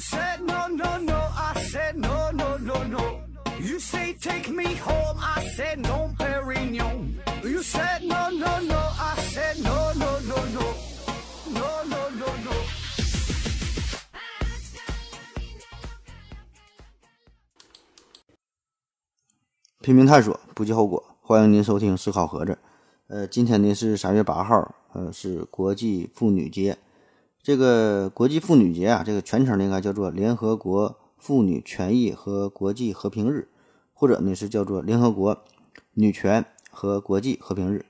said no no no, I said no no no no. You say take me home, I said no, Perignon. You said no no no, I said no no no no, no no no no. 拼命探索，不计后果。欢迎您收听思考盒子。呃，今天呢是三月八号，呃，是国际妇女节。这个国际妇女节啊，这个全称应该叫做联合国妇女权益和国际和平日，或者呢是叫做联合国女权和国际和平日。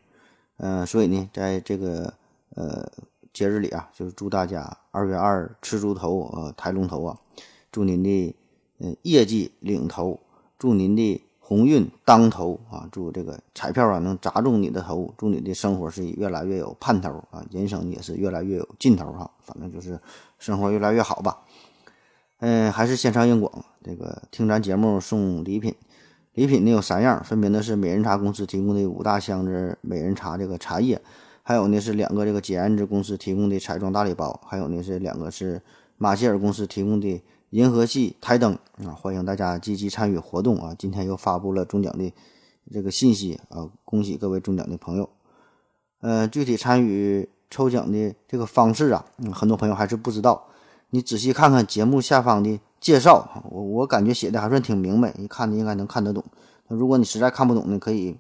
呃，所以呢，在这个呃节日里啊，就是祝大家二月二吃猪头啊，抬龙头啊，祝您的呃业绩领头，祝您的鸿运当头啊！祝这个彩票啊能砸中你的头，祝你的生活是越来越有盼头啊，人生也是越来越有劲头哈。反正就是生活越来越好吧。嗯，还是线上硬广，这个听咱节目送礼品，礼品呢有三样，分别呢是美人茶公司提供的五大箱子美人茶这个茶叶，还有呢是两个这个简安之公司提供的彩妆大礼包，还有呢是两个是马歇尔公司提供的。银河系台灯啊，欢迎大家积极参与活动啊！今天又发布了中奖的这个信息啊，恭喜各位中奖的朋友。呃，具体参与抽奖的这个方式啊，很多朋友还是不知道。你仔细看看节目下方的介绍，我我感觉写的还算挺明白，一看的应该能看得懂。那如果你实在看不懂呢，可以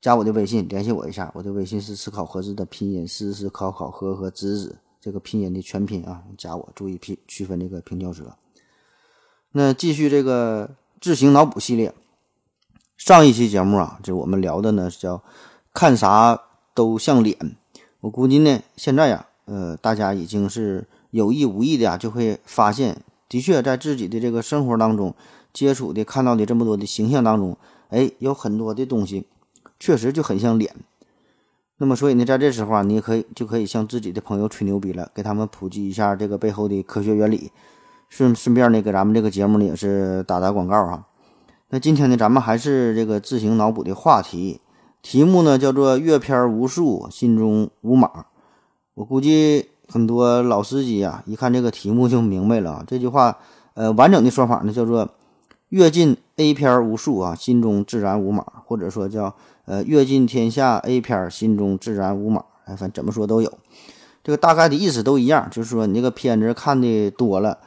加我的微信联系我一下，我的微信是思考盒子的拼音，思思考考和和子子这个拼音的全拼啊，加我注意区区分这个平翘舌。那继续这个智行脑补系列，上一期节目啊，就我们聊的呢是叫看啥都像脸。我估计呢，现在呀，呃，大家已经是有意无意的呀，就会发现，的确在自己的这个生活当中接触的、看到的这么多的形象当中，哎，有很多的东西确实就很像脸。那么，所以呢，在这时候啊，你也可以就可以向自己的朋友吹牛逼了，给他们普及一下这个背后的科学原理。顺顺便呢，给咱们这个节目呢也是打打广告啊。那今天呢，咱们还是这个自行脑补的话题，题目呢叫做“阅片无数，心中无码”。我估计很多老司机啊，一看这个题目就明白了啊。这句话，呃，完整的说法呢叫做“阅尽 A 片无数啊，心中自然无码”，或者说叫“呃，阅尽天下 A 片，心中自然无码”。哎，反正怎么说都有，这个大概的意思都一样，就是说你这个片子看的多了。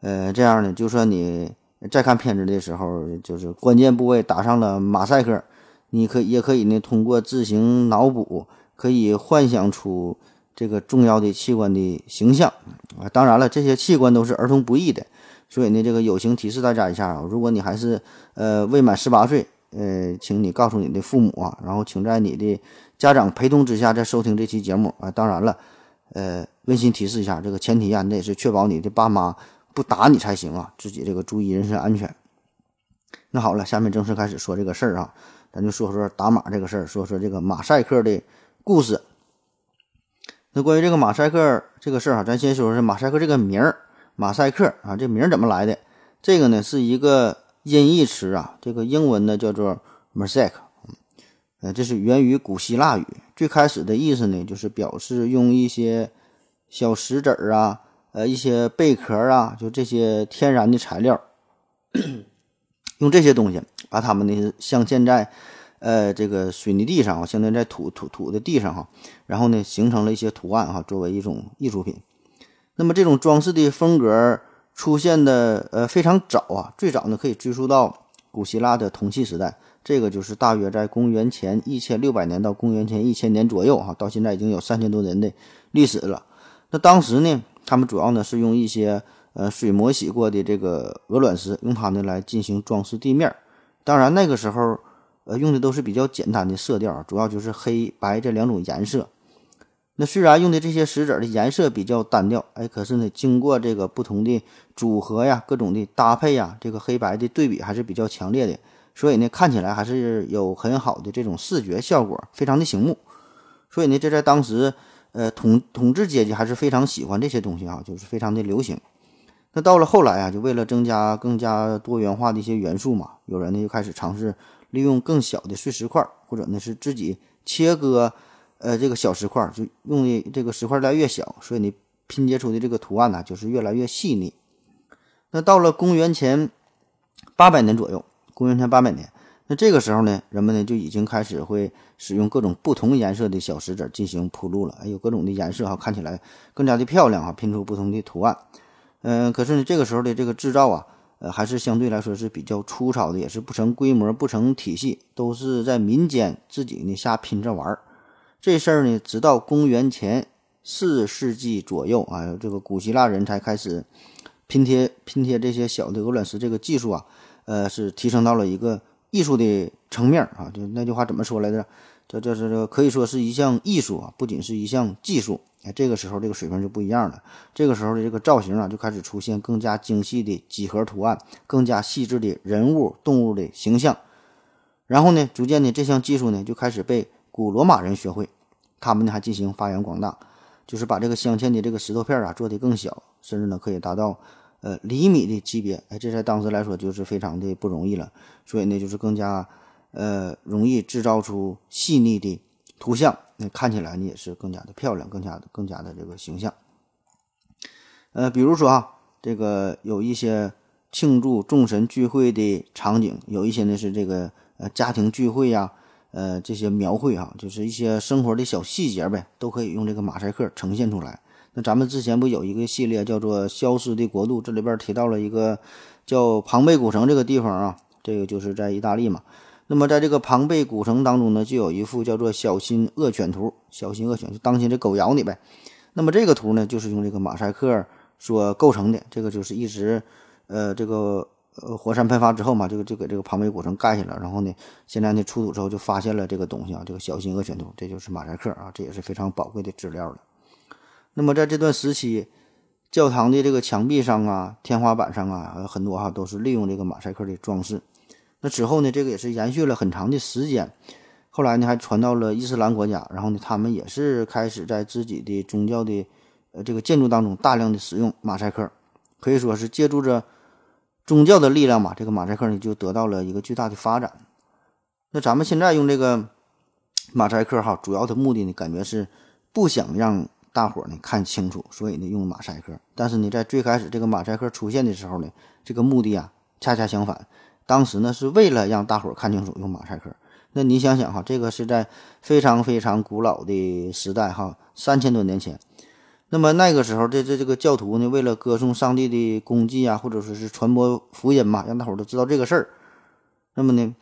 呃，这样呢，就算你再看片子的时候，就是关键部位打上了马赛克，你可也可以呢，通过自行脑补，可以幻想出这个重要的器官的形象啊。当然了，这些器官都是儿童不宜的，所以呢，这个友情提示大家一下啊，如果你还是呃未满十八岁，呃，请你告诉你的父母啊，然后请在你的家长陪同之下再收听这期节目啊。当然了，呃，温馨提示一下，这个前提啊，你得是确保你的爸妈。不打你才行啊！自己这个注意人身安全。那好了，下面正式开始说这个事儿啊，咱就说说打码这个事儿，说说这个马赛克的故事。那关于这个马赛克这个事儿啊，咱先说说马赛克这个名儿，马赛克啊，这名儿怎么来的？这个呢是一个音译词啊，这个英文呢叫做 mosaic，呃，这是源于古希腊语，最开始的意思呢就是表示用一些小石子儿啊。呃，一些贝壳啊，就这些天然的材料，用这些东西把它们呢镶嵌在呃这个水泥地上啊，镶嵌在土土土的地上哈，然后呢形成了一些图案哈，作为一种艺术品。那么这种装饰的风格出现的呃非常早啊，最早呢可以追溯到古希腊的铜器时代，这个就是大约在公元前一千六百年到公元前一千年左右哈，到现在已经有三千多年的历史了。那当时呢？他们主要呢是用一些呃水磨洗过的这个鹅卵石，用它呢来进行装饰地面。当然那个时候，呃用的都是比较简单的色调，主要就是黑白这两种颜色。那虽然用的这些石子的颜色比较单调，哎，可是呢经过这个不同的组合呀、各种的搭配呀，这个黑白的对比还是比较强烈的，所以呢看起来还是有很好的这种视觉效果，非常的醒目。所以呢这在当时。呃，统统治阶级还是非常喜欢这些东西啊，就是非常的流行。那到了后来啊，就为了增加更加多元化的一些元素嘛，有人呢就开始尝试利用更小的碎石块，或者呢是自己切割，呃，这个小石块，就用的这个石块来越小，所以你拼接出的这个图案呢就是越来越细腻。那到了公元前八百年左右，公元前八百年，那这个时候呢，人们呢就已经开始会使用各种不同颜色的小石子进行铺路了，还有各种的颜色哈，看起来更加的漂亮哈，拼出不同的图案。嗯，可是呢，这个时候的这个制造啊，呃，还是相对来说是比较粗糙的，也是不成规模、不成体系，都是在民间自己呢瞎拼着玩儿。这事儿呢，直到公元前四世纪左右啊，这个古希腊人才开始拼贴拼贴这些小的鹅卵石这个技术啊，呃，是提升到了一个艺术的层面啊。就那句话怎么说来着？这这是这可以说是一项艺术啊，不仅是一项技术。哎，这个时候这个水平就不一样了。这个时候的这个造型啊，就开始出现更加精细的几何图案，更加细致的人物、动物的形象。然后呢，逐渐的这项技术呢，就开始被古罗马人学会，他们呢还进行发扬光大，就是把这个镶嵌的这个石头片啊做得更小，甚至呢可以达到呃厘米的级别。哎，这在当时来说就是非常的不容易了。所以呢，就是更加呃容易制造出细腻的图像。那看起来呢也是更加的漂亮，更加的更加的这个形象。呃，比如说啊，这个有一些庆祝众神聚会的场景，有一些呢是这个呃家庭聚会呀，呃这些描绘啊，就是一些生活的小细节呗，都可以用这个马赛克呈现出来。那咱们之前不有一个系列叫做《消失的国度》，这里边提到了一个叫庞贝古城这个地方啊，这个就是在意大利嘛。那么，在这个庞贝古城当中呢，就有一幅叫做“小心恶犬图”。小心恶犬，就当心这狗咬你呗。那么这个图呢，就是用这个马赛克所构成的。这个就是一直，呃，这个呃火山喷发之后嘛，这个就给这个庞贝古城盖下了。然后呢，现在呢出土之后就发现了这个东西啊，这个小心恶犬图，这就是马赛克啊，这也是非常宝贵的资料了。那么在这段时期，教堂的这个墙壁上啊、天花板上啊，很多哈都是利用这个马赛克的装饰。那之后呢，这个也是延续了很长的时间。后来呢，还传到了伊斯兰国家，然后呢，他们也是开始在自己的宗教的呃这个建筑当中大量的使用马赛克，可以说是借助着宗教的力量嘛，这个马赛克呢就得到了一个巨大的发展。那咱们现在用这个马赛克哈，主要的目的呢，感觉是不想让大伙呢看清楚，所以呢用马赛克。但是呢，在最开始这个马赛克出现的时候呢，这个目的啊恰恰相反。当时呢，是为了让大伙看清楚用马赛克。那你想想哈，这个是在非常非常古老的时代哈，三千多年前。那么那个时候，这这这个教徒呢，为了歌颂上帝的功绩啊，或者说是传播福音嘛，让大伙都知道这个事儿。那么呢，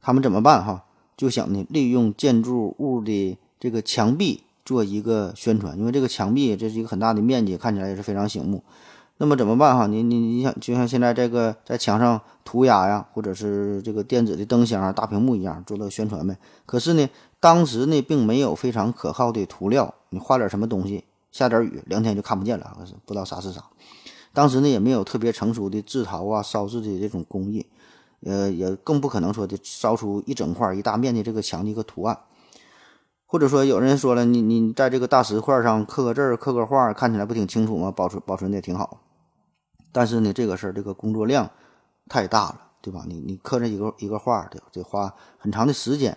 他们怎么办哈？就想呢，利用建筑物的这个墙壁做一个宣传，因为这个墙壁这是一个很大的面积，看起来也是非常醒目。那么怎么办哈？你你你想，就像现在这个在墙上涂鸦呀，或者是这个电子的灯箱啊、大屏幕一样，做了宣传呗。可是呢，当时呢并没有非常可靠的涂料，你画点什么东西，下点雨，两天就看不见了，不知道啥是啥。当时呢也没有特别成熟的制陶啊、烧制的这种工艺，呃，也更不可能说的烧出一整块一大面的这个墙的一个图案。或者说有人说了，你你在这个大石块上刻个字儿、刻个画，看起来不挺清楚吗？保存保存的也挺好。但是呢，这个事儿这个工作量太大了，对吧？你你刻这一个一个画得得花很长的时间，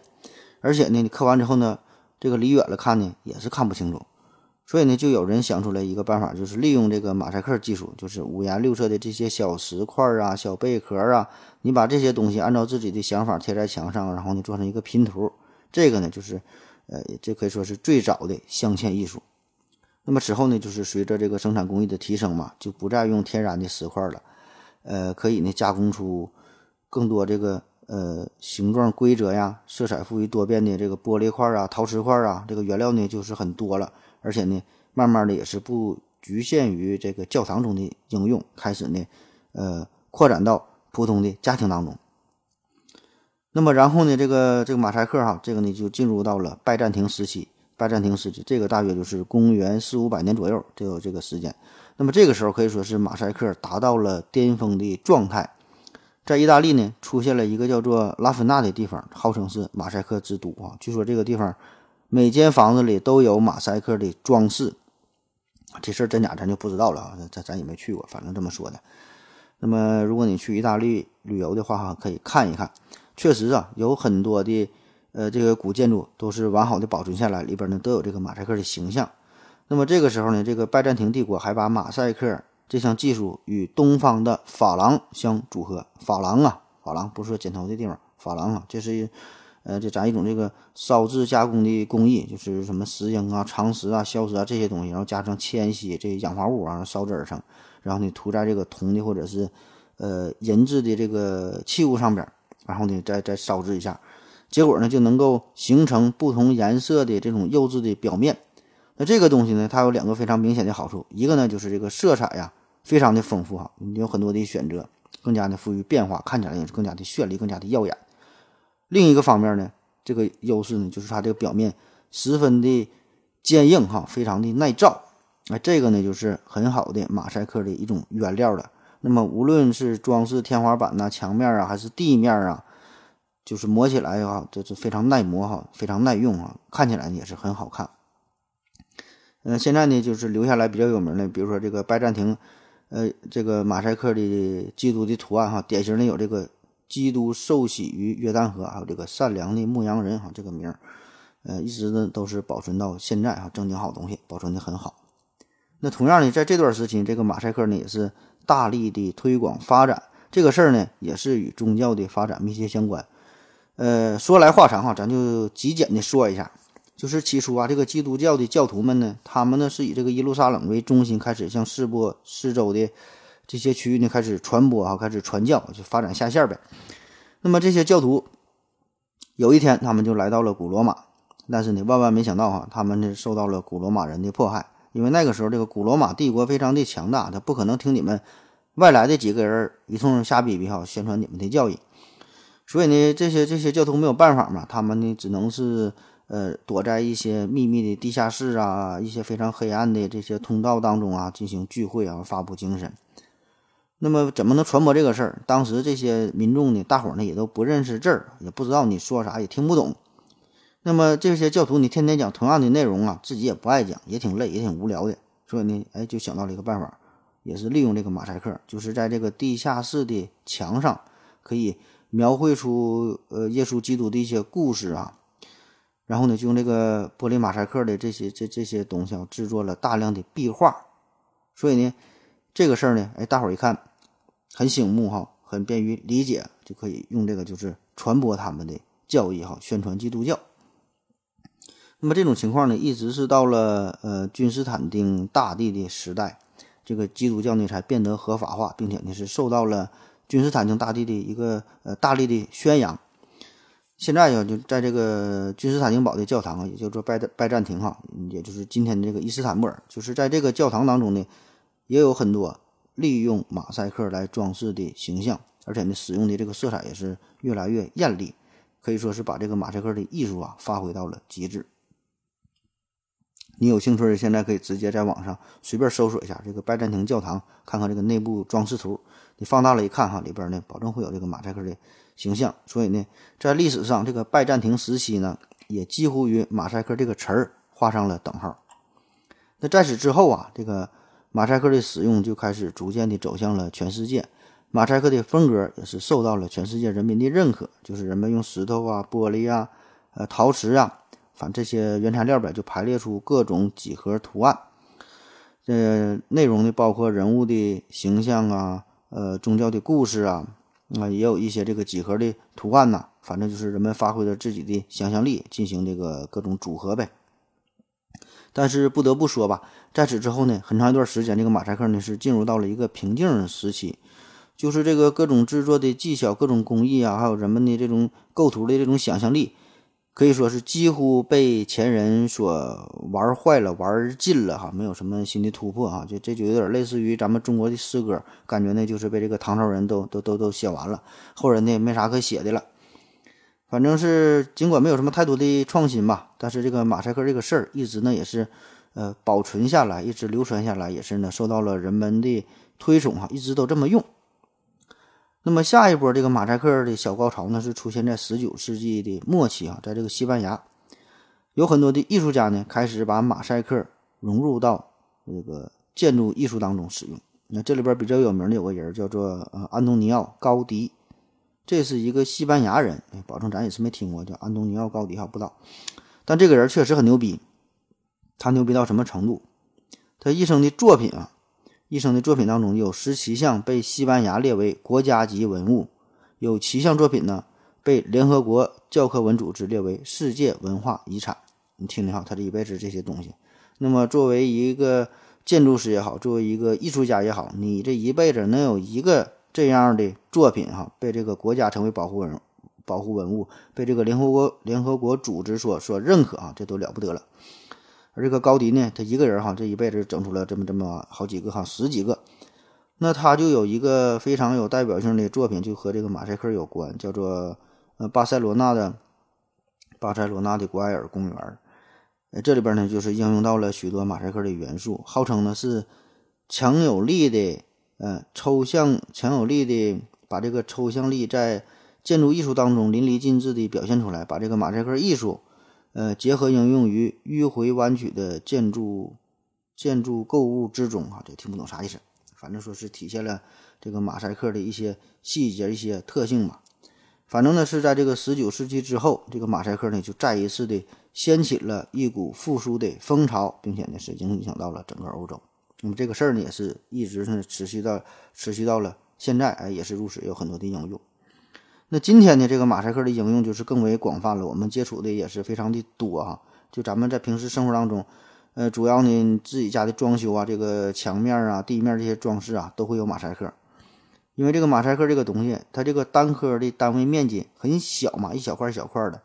而且呢，你刻完之后呢，这个离远了看呢也是看不清楚。所以呢，就有人想出来一个办法，就是利用这个马赛克技术，就是五颜六色的这些小石块啊、小贝壳啊，你把这些东西按照自己的想法贴在墙上，然后呢做成一个拼图。这个呢，就是呃，这可以说是最早的镶嵌艺术。那么此后呢，就是随着这个生产工艺的提升嘛，就不再用天然的石块了，呃，可以呢加工出更多这个呃形状规则呀、色彩富裕多变的这个玻璃块啊、陶瓷块啊，这个原料呢就是很多了，而且呢，慢慢的也是不局限于这个教堂中的应用，开始呢，呃，扩展到普通的家庭当中。那么然后呢，这个这个马赛克哈，这个呢就进入到了拜占庭时期。拜占庭时期，这个大约就是公元四五百年左右，就有这个时间。那么这个时候可以说是马赛克达到了巅峰的状态。在意大利呢，出现了一个叫做拉芬纳的地方，号称是马赛克之都啊。据说这个地方每间房子里都有马赛克的装饰。这事儿真假咱就不知道了啊，咱咱也没去过，反正这么说的。那么如果你去意大利旅游的话哈，可以看一看，确实啊，有很多的。呃，这个古建筑都是完好的保存下来，里边呢都有这个马赛克的形象。那么这个时候呢，这个拜占庭帝国还把马赛克这项技术与东方的珐琅相组合。珐琅啊，珐琅不是说剪头的地方，珐琅啊，这是呃，这咱一种这个烧制加工的工艺，就是什么石英啊、长石啊、硝石啊这些东西，然后加上铅锡这氧化物啊，烧制而成，然后呢涂在这个铜的或者是呃银质的这个器物上边，然后呢再再烧制一下，结果呢就能够形成不同颜色的这种釉质的表面。那这个东西呢，它有两个非常明显的好处，一个呢就是这个色彩呀非常的丰富哈，你有很多的选择，更加的富于变化，看起来也是更加的绚丽，更加的耀眼。另一个方面呢，这个优势呢就是它这个表面十分的坚硬哈，非常的耐造。哎，这个呢就是很好的马赛克的一种原料了。那么无论是装饰天花板呐、墙面啊，还是地面啊，就是磨起来啊，这是非常耐磨哈，非常耐用啊，看起来也是很好看。嗯，现在呢，就是留下来比较有名的，比如说这个拜占庭，呃，这个马赛克的基督的图案哈，典型的有这个基督受洗于约旦河，还有这个善良的牧羊人哈，这个名儿，呃，一直呢都是保存到现在哈，正经好东西，保存的很好。那同样呢，在这段时期，这个马赛克呢也是大力的推广发展，这个事儿呢也是与宗教的发展密切相关。呃，说来话长哈，咱就极简的说一下。就是起初啊，这个基督教的教徒们呢，他们呢是以这个耶路撒冷为中心，开始向四波四周的这些区域呢开始传播啊，开始传教，就发展下线呗。那么这些教徒有一天，他们就来到了古罗马，但是呢，万万没想到哈，他们呢受到了古罗马人的迫害，因为那个时候这个古罗马帝国非常的强大，他不可能听你们外来的几个人一通瞎逼逼哈，宣传你们的教义。所以呢，这些这些教徒没有办法嘛，他们呢只能是。呃，躲在一些秘密的地下室啊，一些非常黑暗的这些通道当中啊，进行聚会啊，发布精神。那么，怎么能传播这个事儿？当时这些民众呢，大伙儿呢也都不认识字儿，也不知道你说啥，也听不懂。那么这些教徒，你天天讲同样的内容啊，自己也不爱讲，也挺累，也挺无聊的。所以呢，哎，就想到了一个办法，也是利用这个马赛克，就是在这个地下室的墙上，可以描绘出呃耶稣基督的一些故事啊。然后呢，就用这个玻璃马赛克的这些这这些东西啊，制作了大量的壁画。所以呢，这个事儿呢，哎，大伙儿一看很醒目哈，很便于理解，就可以用这个就是传播他们的教义哈，宣传基督教。那么这种情况呢，一直是到了呃君士坦丁大帝的时代，这个基督教呢才变得合法化，并且呢是受到了君士坦丁大帝的一个呃大力的宣扬。现在呀，就在这个君士坦丁堡的教堂啊，也叫做拜拜占庭哈，也就是今天的这个伊斯坦布尔，就是在这个教堂当中呢，也有很多利用马赛克来装饰的形象，而且呢，使用的这个色彩也是越来越艳丽，可以说是把这个马赛克的艺术啊发挥到了极致。你有兴趣，现在可以直接在网上随便搜索一下这个拜占庭教堂，看看这个内部装饰图，你放大了一看哈，里边呢保证会有这个马赛克的。形象，所以呢，在历史上，这个拜占庭时期呢，也几乎与马赛克这个词儿画上了等号。那在此之后啊，这个马赛克的使用就开始逐渐的走向了全世界，马赛克的风格也是受到了全世界人民的认可。就是人们用石头啊、玻璃啊、呃陶瓷啊，反正这些原材料呗，就排列出各种几何图案。呃，内容呢包括人物的形象啊，呃，宗教的故事啊。啊，也有一些这个几何的图案呐，反正就是人们发挥了自己的想象力，进行这个各种组合呗。但是不得不说吧，在此之后呢，很长一段时间，这个马赛克呢是进入到了一个瓶颈时期，就是这个各种制作的技巧、各种工艺啊，还有人们的这种构图的这种想象力。可以说是几乎被前人所玩坏了、玩尽了哈，没有什么新的突破哈，就这就有点类似于咱们中国的诗歌，感觉呢就是被这个唐朝人都都都都写完了，后人呢也没啥可写的了。反正是尽管没有什么太多的创新吧，但是这个马赛克这个事儿一直呢也是呃保存下来，一直流传下来，也是呢受到了人们的推崇哈，一直都这么用。那么下一波这个马赛克的小高潮呢，是出现在十九世纪的末期啊，在这个西班牙，有很多的艺术家呢开始把马赛克融入到这个建筑艺术当中使用。那这里边比较有名的有个人叫做呃安东尼奥·高迪，这是一个西班牙人，保证咱也是没听过叫安东尼奥·高迪哈，不知道。但这个人确实很牛逼，他牛逼到什么程度？他一生的作品啊，一生的作品当中有十七项被西班牙列为国家级文物，有七项作品呢被联合国教科文组织列为世界文化遗产。你听听哈，他这一辈子这些东西。那么作为一个建筑师也好，作为一个艺术家也好，你这一辈子能有一个这样的作品哈，被这个国家成为保护文保护文物，被这个联合国联合国组织所所认可啊，这都了不得了。而这个高迪呢，他一个人哈，这一辈子整出了这么这么好几个哈，十几个。那他就有一个非常有代表性的作品，就和这个马赛克有关，叫做呃巴塞罗那的巴塞罗那的古埃尔公园。呃，这里边呢就是应用到了许多马赛克的元素，号称呢是强有力的呃抽象强有力的把这个抽象力在建筑艺术当中淋漓尽致地表现出来，把这个马赛克艺术。呃，结合应用于迂回弯曲的建筑建筑构物之中啊，这听不懂啥意思，反正说是体现了这个马赛克的一些细节、一些特性吧。反正呢是在这个十九世纪之后，这个马赛克呢就再一次的掀起了一股复苏的风潮，并且呢是影响到了整个欧洲。那么这个事儿呢也是一直是持续到持续到了现在，哎，也是如此，有很多的应用。那今天呢，这个马赛克的应用就是更为广泛了，我们接触的也是非常的多哈。就咱们在平时生活当中，呃，主要呢自己家的装修啊，这个墙面啊、地面这些装饰啊，都会有马赛克。因为这个马赛克这个东西，它这个单颗的单位面积很小嘛，一小块一小块的，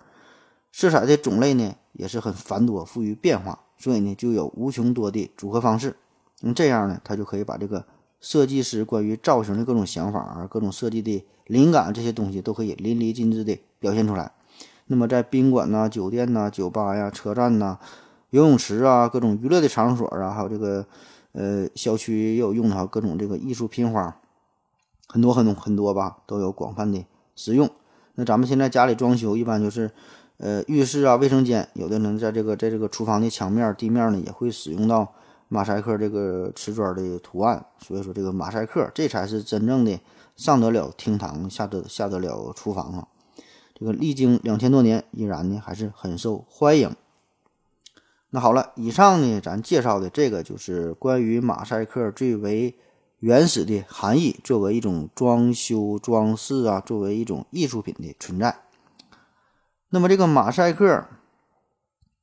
色彩的种类呢也是很繁多，富于变化，所以呢就有无穷多的组合方式。那这样呢，它就可以把这个设计师关于造型的各种想法啊，各种设计的。灵感这些东西都可以淋漓尽致地表现出来。那么在宾馆呐、酒店呐、酒吧呀、车站呐、游泳池啊、各种娱乐的场所啊，还有这个呃小区也有用的哈，各种这个艺术拼花，很多很多很多吧，都有广泛的使用。那咱们现在家里装修，一般就是呃浴室啊、卫生间，有的人在这个在这个厨房的墙面、地面呢，也会使用到马赛克这个瓷砖的图案。所以说，这个马赛克这才是真正的。上得了厅堂，下得下得了厨房啊！这个历经两千多年，依然呢还是很受欢迎。那好了，以上呢咱介绍的这个就是关于马赛克最为原始的含义，作为一种装修装饰啊，作为一种艺术品的存在。那么这个马赛克，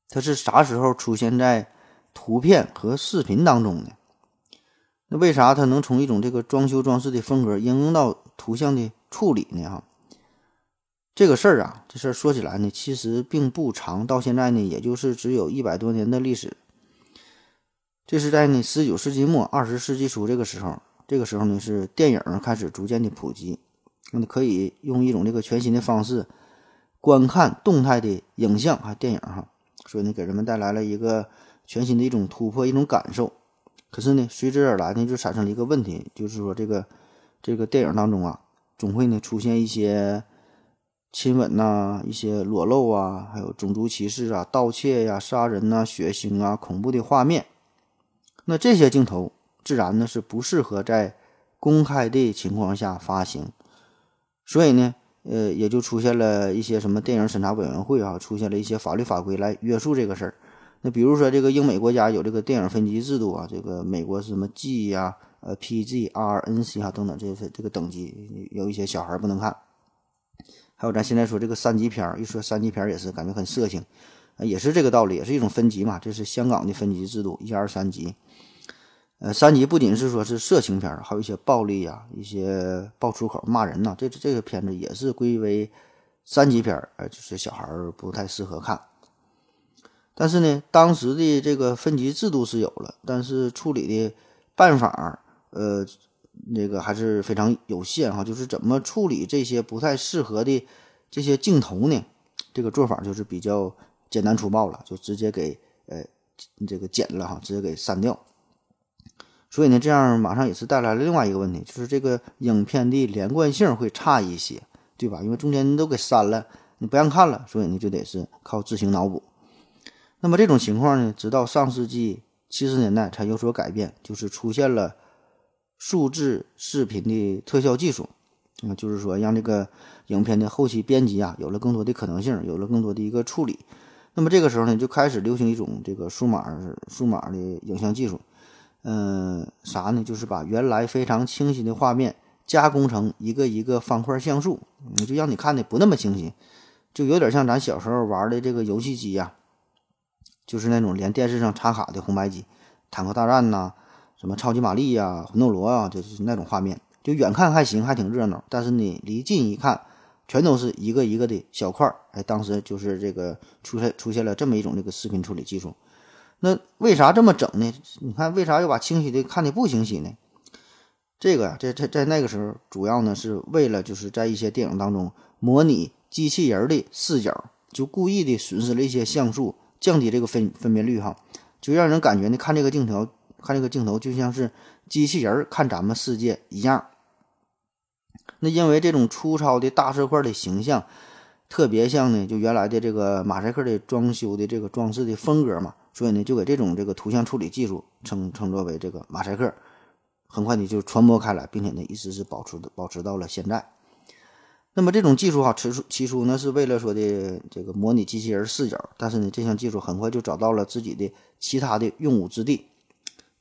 它是啥时候出现在图片和视频当中呢？那为啥它能从一种这个装修装饰的风格应用到图像的处理呢？哈，这个事儿啊，这事儿说起来呢，其实并不长，到现在呢，也就是只有一百多年的历史。这是在呢十九世纪末二十世纪初这个时候，这个时候呢是电影开始逐渐的普及，那可以用一种这个全新的方式观看动态的影像啊电影哈，所以呢给人们带来了一个全新的一种突破，一种感受。可是呢，随之而来呢，就产生了一个问题，就是说这个这个电影当中啊，总会呢出现一些亲吻呐、一些裸露啊，还有种族歧视啊、盗窃呀、杀人呐、血腥啊、恐怖的画面。那这些镜头自然呢是不适合在公开的情况下发行，所以呢，呃，也就出现了一些什么电影审查委员会啊，出现了一些法律法规来约束这个事儿。那比如说，这个英美国家有这个电影分级制度啊，这个美国是什么 G 呀、呃 PG、R、NC 啊等等这些这个等级，有一些小孩不能看。还有咱现在说这个三级片儿，一说三级片儿也是感觉很色情，也是这个道理，也是一种分级嘛。这是香港的分级制度，一二三级。呃，三级不仅是说是色情片儿，还有一些暴力呀、一些爆粗口、骂人呐，这这个片子也是归为三级片儿，呃，就是小孩儿不太适合看。但是呢，当时的这个分级制度是有了，但是处理的办法，呃，那个还是非常有限哈。就是怎么处理这些不太适合的这些镜头呢？这个做法就是比较简单粗暴了，就直接给呃这个剪了哈，直接给删掉。所以呢，这样马上也是带来了另外一个问题，就是这个影片的连贯性会差一些，对吧？因为中间都给删了，你不让看了，所以呢就得是靠自行脑补。那么这种情况呢，直到上世纪七十年代才有所改变，就是出现了数字视频的特效技术，啊，就是说让这个影片的后期编辑啊有了更多的可能性，有了更多的一个处理。那么这个时候呢，就开始流行一种这个数码数码的影像技术，嗯，啥呢？就是把原来非常清晰的画面加工成一个一个方块像素，你就让你看的不那么清晰，就有点像咱小时候玩的这个游戏机呀，就是那种连电视上插卡的红白机，坦克大战呐，什么超级玛丽呀、魂斗罗啊，就是那种画面，就远看还行，还挺热闹，但是你离近一看。全都是一个一个的小块儿，哎，当时就是这个出现出现了这么一种这个视频处理技术。那为啥这么整呢？你看为啥要把清晰的看的不清晰呢？这个呀，在在在那个时候，主要呢是为了就是在一些电影当中模拟机器人的视角，就故意的损失了一些像素，降低这个分分辨率哈，就让人感觉呢看这个镜头看这个镜头就像是机器人看咱们世界一样。那因为这种粗糙的大色块的形象，特别像呢，就原来的这个马赛克的装修的这个装饰的风格嘛，所以呢，就给这种这个图像处理技术称称作为这个马赛克，很快呢就传播开来，并且呢一直是保持的保持到了现在。那么这种技术哈，起初起初呢是为了说的这个模拟机器人视角，但是呢这项技术很快就找到了自己的其他的用武之地，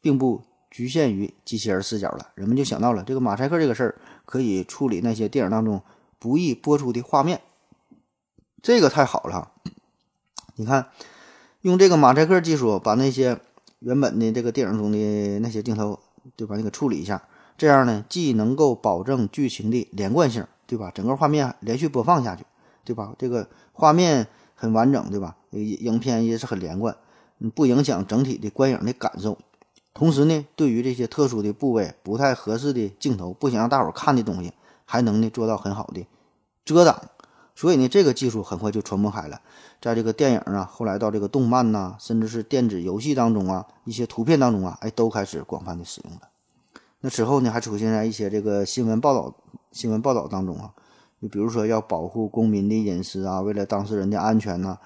并不局限于机器人视角了。人们就想到了这个马赛克这个事儿。可以处理那些电影当中不易播出的画面，这个太好了。你看，用这个马赛克技术把那些原本的这个电影中的那些镜头，对吧？你给处理一下，这样呢，既能够保证剧情的连贯性，对吧？整个画面连续播放下去，对吧？这个画面很完整，对吧？影片也是很连贯，不影响整体的观影的感受。同时呢，对于这些特殊的部位、不太合适的镜头、不想让大伙看的东西，还能呢做到很好的遮挡。所以呢，这个技术很快就传播开了，在这个电影啊，后来到这个动漫呐，甚至是电子游戏当中啊，一些图片当中啊，哎，都开始广泛的使用了。那此后呢，还出现在一些这个新闻报道、新闻报道当中啊，就比如说要保护公民的隐私啊，为了当事人的安全呐。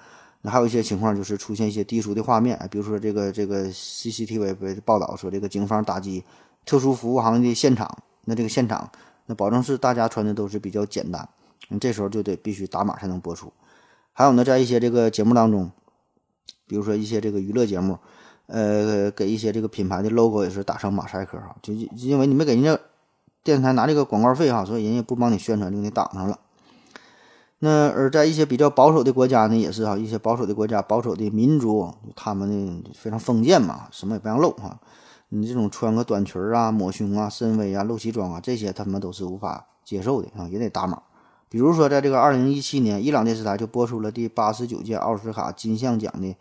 那还有一些情况，就是出现一些低俗的画面，比如说这个这个 CCTV 报道说，这个警方打击特殊服务行业的现场，那这个现场，那保证是大家穿的都是比较简单，那这时候就得必须打码才能播出。还有呢，在一些这个节目当中，比如说一些这个娱乐节目，呃，给一些这个品牌的 logo 也是打上马赛克哈，就因为你没给人家电视台拿这个广告费哈，所以人家不帮你宣传，就给你挡上了。那而在一些比较保守的国家呢，也是哈，一些保守的国家、保守的民族，他们呢非常封建嘛，什么也不让露哈。你这种穿个短裙啊、抹胸啊、深 V 啊、露脐装啊，这些他们都是无法接受的啊，也得打码。比如说，在这个二零一七年，伊朗电视台就播出了第八十九届奥斯卡金像奖的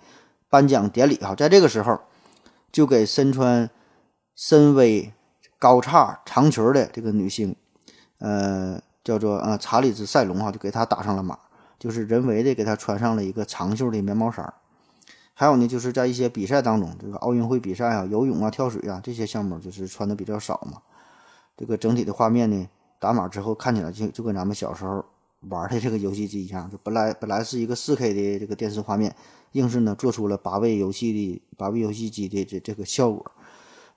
颁奖典礼哈，在这个时候，就给身穿深 V 高叉长裙的这个女星，呃。叫做啊查理兹塞隆哈，就给她打上了码，就是人为的给她穿上了一个长袖的棉毛衫。还有呢，就是在一些比赛当中，这个奥运会比赛啊，游泳啊、跳水啊这些项目，就是穿的比较少嘛。这个整体的画面呢，打码之后看起来就就跟咱们小时候玩的这个游戏机一样，就本来本来是一个四 K 的这个电视画面，硬是呢做出了八位游戏的八位游戏机的这这个效果。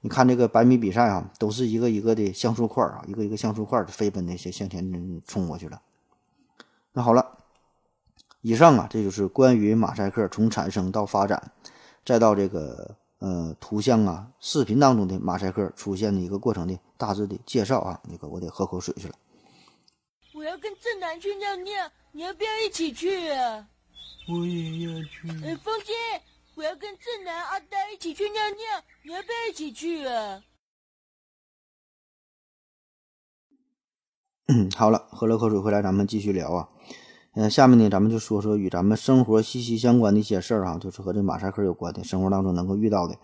你看这个百米比赛啊，都是一个一个的像素块啊，一个一个像素块飞奔的向向前冲过去了。那好了，以上啊，这就是关于马赛克从产生到发展，再到这个呃图像啊、视频当中的马赛克出现的一个过程的大致的介绍啊。那个我得喝口水去了。我要跟正南去尿尿，你要不要一起去啊？我也要去。哎，风姐。我要跟正南、阿呆一起去尿尿，你要不要一起去啊？嗯，好了，喝了口水回来，咱们继续聊啊。嗯，下面呢，咱们就说说与咱们生活息息相关的一些事儿啊，就是和这马赛克有关的，生活当中能够遇到的。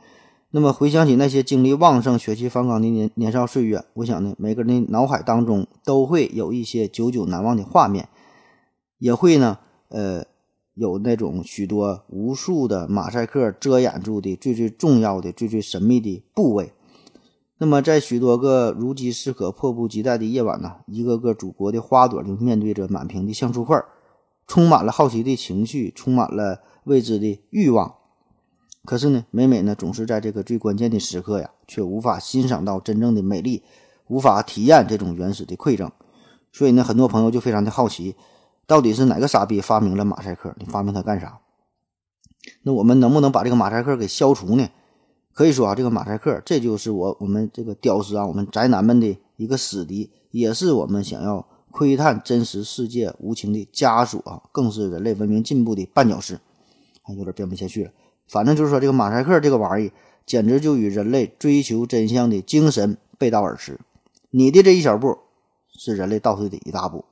那么回想起那些精力旺盛、血气方刚的年年少岁月，我想呢，每个人的脑海当中都会有一些久久难忘的画面，也会呢，呃。有那种许多无数的马赛克遮掩住的最最重要的、最最神秘的部位。那么，在许多个如饥似渴、迫不及待的夜晚呢，一个个祖国的花朵就面对着满屏的像素块，充满了好奇的情绪，充满了未知的欲望。可是呢，每每呢，总是在这个最关键的时刻呀，却无法欣赏到真正的美丽，无法体验这种原始的馈赠。所以呢，很多朋友就非常的好奇。到底是哪个傻逼发明了马赛克？你发明它干啥？那我们能不能把这个马赛克给消除呢？可以说啊，这个马赛克这就是我我们这个屌丝啊，我们宅男们的一个死敌，也是我们想要窥探真实世界无情的枷锁啊，更是人类文明进步的绊脚石。还有点编不下去了，反正就是说这个马赛克这个玩意，简直就与人类追求真相的精神背道而驰。你的这一小步，是人类倒退的一大步。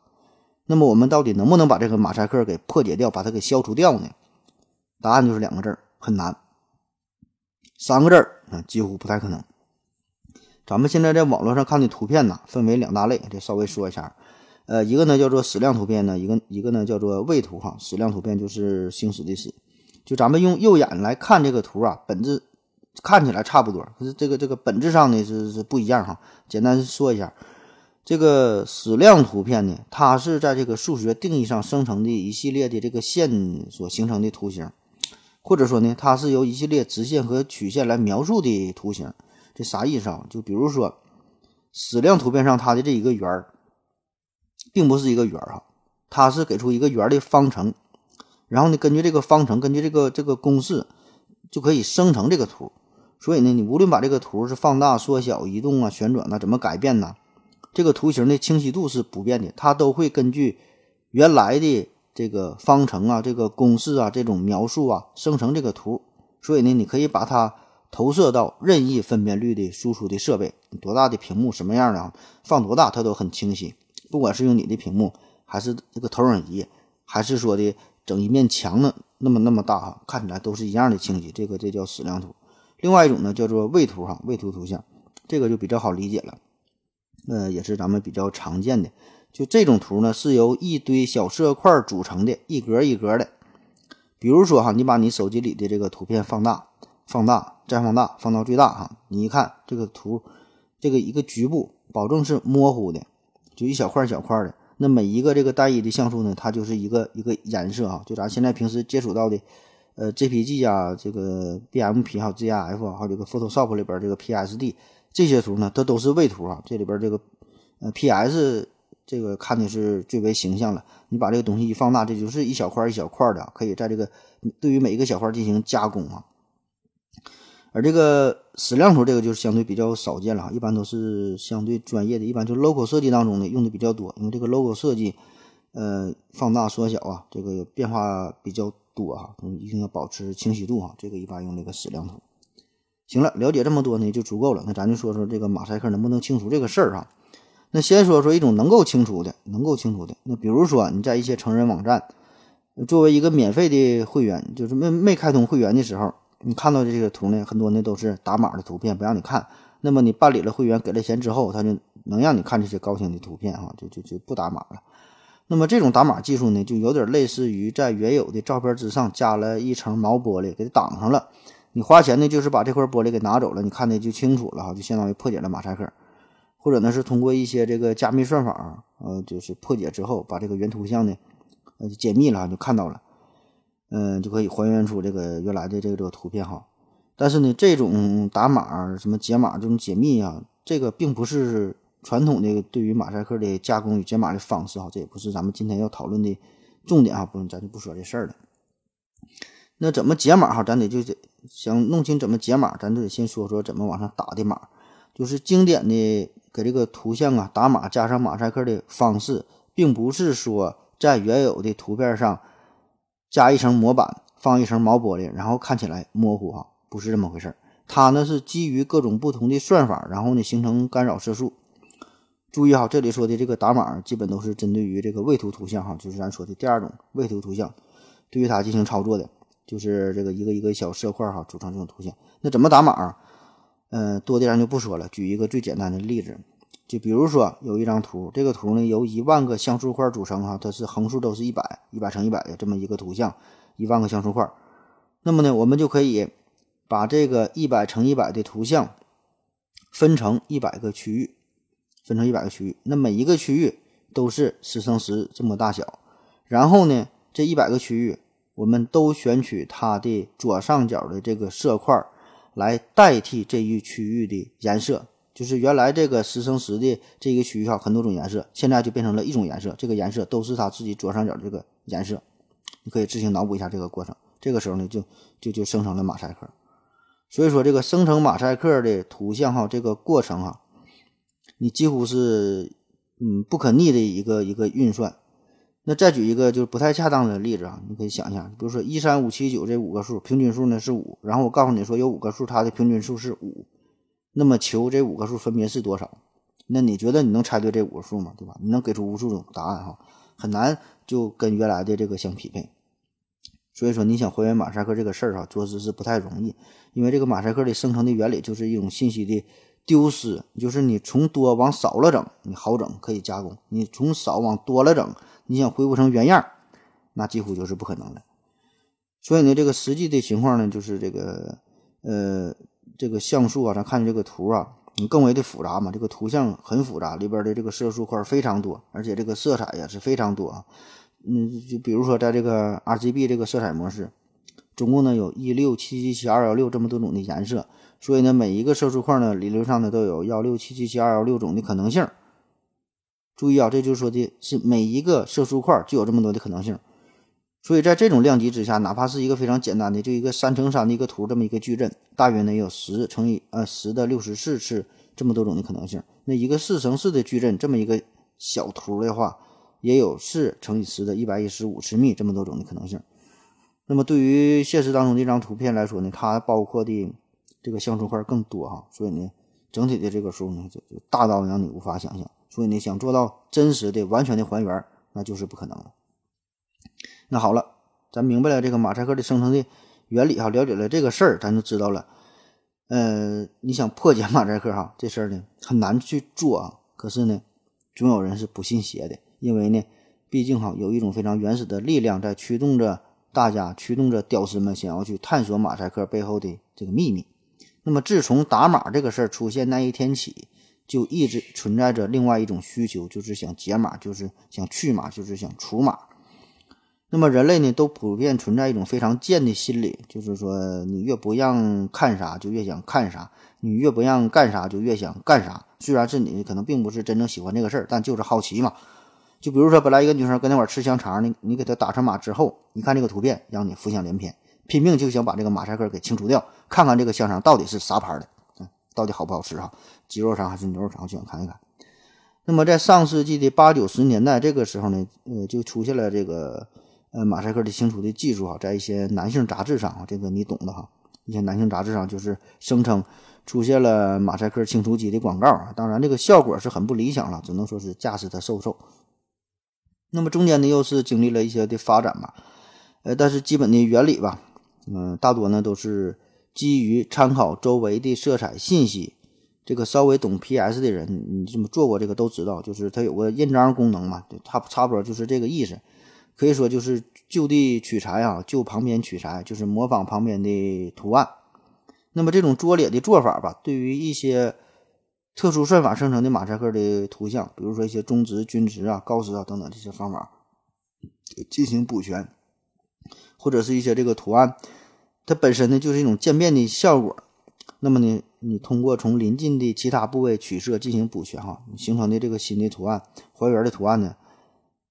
那么我们到底能不能把这个马赛克给破解掉，把它给消除掉呢？答案就是两个字儿，很难。三个字儿啊，几乎不太可能。咱们现在在网络上看的图片呢，分为两大类，这稍微说一下。呃，一个呢叫做矢量图片呢，一个一个呢叫做位图哈。矢量图片就是星矢的矢，就咱们用右眼来看这个图啊，本质看起来差不多，可是这个这个本质上呢是是不一样哈。简单说一下，这个矢量图片呢，它是在这个数学定义上生成的一系列的这个线所形成的图形。或者说呢，它是由一系列直线和曲线来描述的图形，这啥意思啊？就比如说，矢量图片上它的这一个圆，并不是一个圆儿啊，它是给出一个圆的方程，然后呢，根据这个方程，根据这个这个公式，就可以生成这个图。所以呢，你无论把这个图是放大、缩小、移动啊、旋转呐，怎么改变呢？这个图形的清晰度是不变的，它都会根据原来的。这个方程啊，这个公式啊，这种描述啊，生成这个图，所以呢，你可以把它投射到任意分辨率的输出的设备，多大的屏幕，什么样的，放多大，它都很清晰。不管是用你的屏幕，还是这个投影仪，还是说的整一面墙呢，那么那么大哈，看起来都是一样的清晰。这个这叫矢量图。另外一种呢，叫做位图哈，位图图像，这个就比较好理解了，呃，也是咱们比较常见的。就这种图呢，是由一堆小色块组成的，一格一格的。比如说哈，你把你手机里的这个图片放大、放大、再放大，放到最大哈，你一看这个图，这个一个局部保证是模糊的，就一小块小块的。那每一个这个单一的像素呢，它就是一个一个颜色啊。就咱现在平时接触到的，呃，JPG 啊，这个 BMP 还有 GIF 还有这个 Photoshop 里边这个 PSD 这些图呢，它都是位图啊。这里边这个呃 PS。这个看的是最为形象了。你把这个东西一放大，这就是一小块一小块的，可以在这个对于每一个小块进行加工啊。而这个矢量图，这个就是相对比较少见了，一般都是相对专业的，一般就 logo 设计当中呢用的比较多。因为这个 logo 设计，呃，放大缩小啊，这个变化比较多哈，一定要保持清晰度哈。这个一般用这个矢量图。行了，了解这么多呢就足够了。那咱就说说这个马赛克能不能清除这个事儿哈。那先说说一种能够清除的，能够清除的。那比如说你在一些成人网站，作为一个免费的会员，就是没没开通会员的时候，你看到的这个图呢，很多呢都是打码的图片，不让你看。那么你办理了会员，给了钱之后，他就能让你看这些高清的图片啊，就就就不打码了。那么这种打码技术呢，就有点类似于在原有的照片之上加了一层毛玻璃，给它挡上了。你花钱呢，就是把这块玻璃给拿走了，你看的就清楚了哈，就相当于破解了马赛克。或者呢是通过一些这个加密算法，呃，就是破解之后，把这个原图像呢，呃，解密了就看到了，嗯，就可以还原出这个原来的这个这个图片哈。但是呢，这种打码、什么解码、这种解密啊，这个并不是传统的对于马赛克的加工与解码的方式哈，这也不是咱们今天要讨论的重点啊，不，咱就不说这事儿了。那怎么解码哈？咱得就得想弄清怎么解码，咱就得先说说怎么往上打的码，就是经典的。给这个图像啊打码加上马赛克的方式，并不是说在原有的图片上加一层模板，放一层毛玻璃，然后看起来模糊哈，不是这么回事儿。它呢是基于各种不同的算法，然后呢形成干扰色素。注意哈，这里说的这个打码基本都是针对于这个位图图像哈，就是咱说的第二种位图图像，对于它进行操作的，就是这个一个一个小色块哈组成这种图像。那怎么打码？嗯，多的咱就不说了。举一个最简单的例子，就比如说有一张图，这个图呢由一万个像素块组成，哈，它是横竖都是一百，一百乘一百的这么一个图像，一万个像素块。那么呢，我们就可以把这个一百乘一百的图像分成一百个区域，分成一百个区域。那每一个区域都是十乘十这么大小。然后呢，这一百个区域，我们都选取它的左上角的这个色块。来代替这一区域的颜色，就是原来这个十乘十的这个区域哈，很多种颜色，现在就变成了一种颜色，这个颜色都是它自己左上角这个颜色，你可以自行脑补一下这个过程。这个时候呢，就就就生成了马赛克。所以说，这个生成马赛克的图像哈，这个过程哈，你几乎是嗯不可逆的一个一个运算。那再举一个就是不太恰当的例子啊，你可以想一下，比如说一三五七九这五个数，平均数呢是五，然后我告诉你说有五个数，它的平均数是五，那么求这五个数分别是多少？那你觉得你能猜对这五个数吗？对吧？你能给出无数种答案哈，很难就跟原来的这个相匹配。所以说，你想还原马赛克这个事儿哈，着实是不太容易，因为这个马赛克的生成的原理就是一种信息的丢失，就是你从多往少了整，你好整可以加工；你从少往多了整。你想恢复成原样，那几乎就是不可能的。所以呢，这个实际的情况呢，就是这个呃，这个像素啊，咱看这个图啊，你更为的复杂嘛。这个图像很复杂，里边的这个色素块非常多，而且这个色彩也是非常多啊。嗯，就比如说在这个 RGB 这个色彩模式，总共呢有一六七七七二幺六这么多种的颜色，所以呢，每一个色素块呢，理论上呢都有幺六七七七二幺六种的可能性。注意啊，这就是说的是每一个色素块就有这么多的可能性，所以在这种量级之下，哪怕是一个非常简单的，就一个三乘三的一个图，这么一个矩阵，大约呢有十乘以呃十的六十四次这么多种的可能性。那一个四乘四的矩阵，这么一个小图的话，也有四乘以十的一百一十五次幂这么多种的可能性。那么对于现实当中这张图片来说呢，它包括的这个像素块更多哈，所以呢，整体的这个数呢就就大到让你无法想象。所以你想做到真实的、完全的还原，那就是不可能了。那好了，咱明白了这个马赛克的生成的原理哈，了解了这个事儿，咱就知道了。呃，你想破解马赛克哈，这事儿呢很难去做啊。可是呢，总有人是不信邪的，因为呢，毕竟哈有一种非常原始的力量在驱动着大家，驱动着屌丝们想要去探索马赛克背后的这个秘密。那么自从打码这个事儿出现那一天起。就一直存在着另外一种需求，就是想解码，就是想去码，就是想除码。那么人类呢，都普遍存在一种非常贱的心理，就是说你越不让看啥，就越想看啥；你越不让干啥，就越想干啥。虽然是你可能并不是真正喜欢这个事儿，但就是好奇嘛。就比如说，本来一个女生跟那块吃香肠呢，你给她打上码之后，你看这个图片，让你浮想联翩，拼命就想把这个马赛克给清除掉，看看这个香肠到底是啥牌的。嗯到底好不好吃哈？鸡肉肠还是牛肉肠？我想看一看。那么在上世纪的八九十年代，这个时候呢，呃，就出现了这个呃马赛克的清除的技术啊，在一些男性杂志上啊，这个你懂的哈。一些男性杂志上就是声称出现了马赛克清除机的广告啊，当然这个效果是很不理想了，只能说是驾驶的瘦瘦。那么中间呢，又是经历了一些的发展吧，呃，但是基本的原理吧，嗯，大多呢都是。基于参考周围的色彩信息，这个稍微懂 PS 的人，你这么做过这个都知道，就是它有个印章功能嘛，差差不多就是这个意思。可以说就是就地取材啊，就旁边取材，就是模仿旁边的图案。那么这种拙劣的做法吧，对于一些特殊算法生成的马赛克的图像，比如说一些中值、均值啊、高值啊等等这些方法进行补全，或者是一些这个图案。它本身呢就是一种渐变的效果，那么呢，你通过从临近的其他部位取色进行补全哈，形成的这个新的图案还原的图案呢，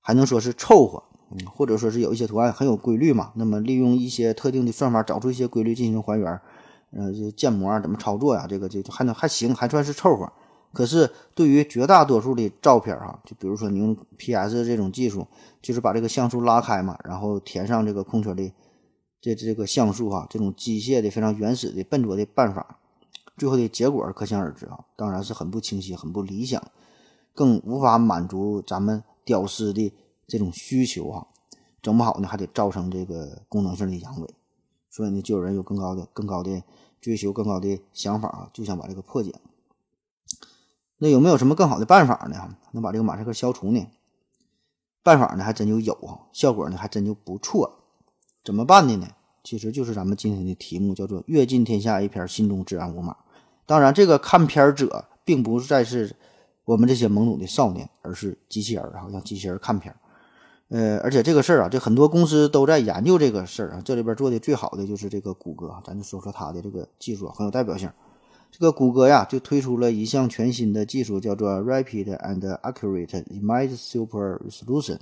还能说是凑合，嗯，或者说是有一些图案很有规律嘛，那么利用一些特定的算法找出一些规律进行还原，呃，就建模怎么操作呀？这个就还能还行，还算是凑合。可是对于绝大多数的照片哈，就比如说你用 PS 这种技术，就是把这个像素拉开嘛，然后填上这个空缺的。这这个像素哈，这种机械的非常原始的笨拙的办法，最后的结果可想而知啊，当然是很不清晰、很不理想，更无法满足咱们屌丝的这种需求哈，整不好呢还得造成这个功能性的阳痿，所以呢就有人有更高的、更高的追求、更高的想法啊，就想把这个破解。那有没有什么更好的办法呢？能把这个马赛克消除呢？办法呢还真就有啊，效果呢还真就不错。怎么办的呢？其实就是咱们今天的题目，叫做“阅尽天下一篇，心中自然无码”。当然，这个看片者并不再是我们这些懵懂的少年，而是机器人儿，好像机器人看片儿。呃，而且这个事儿啊，这很多公司都在研究这个事儿啊。这里边做的最好的就是这个谷歌，咱就说说它的这个技术很有代表性。这个谷歌呀，就推出了一项全新的技术，叫做 Rapid and Accurate Image Super Resolution。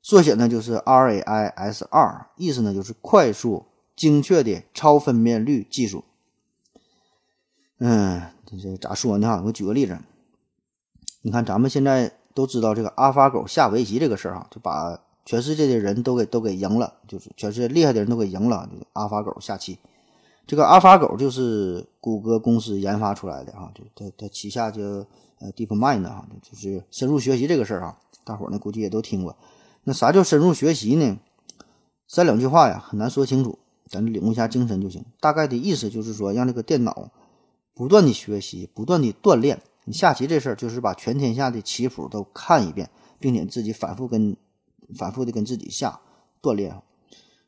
缩写呢就是 RAISR，意思呢就是快速、精确的超分辨率技术。嗯，这这咋说呢？哈，我举个例子，你看咱们现在都知道这个阿法狗下围棋这个事儿哈，就把全世界的人都给都给赢了，就是全世界厉害的人都给赢了。就是阿法狗下棋，这个阿法狗就是谷歌公司研发出来的哈，就它它旗下叫呃 DeepMind 哈，就是深入学习这个事儿哈，大伙儿呢估计也都听过。那啥叫深入学习呢？三两句话呀，很难说清楚，咱领悟一下精神就行。大概的意思就是说，让这个电脑不断的学习，不断的锻炼。你下棋这事儿，就是把全天下的棋谱都看一遍，并且自己反复跟反复的跟自己下锻炼，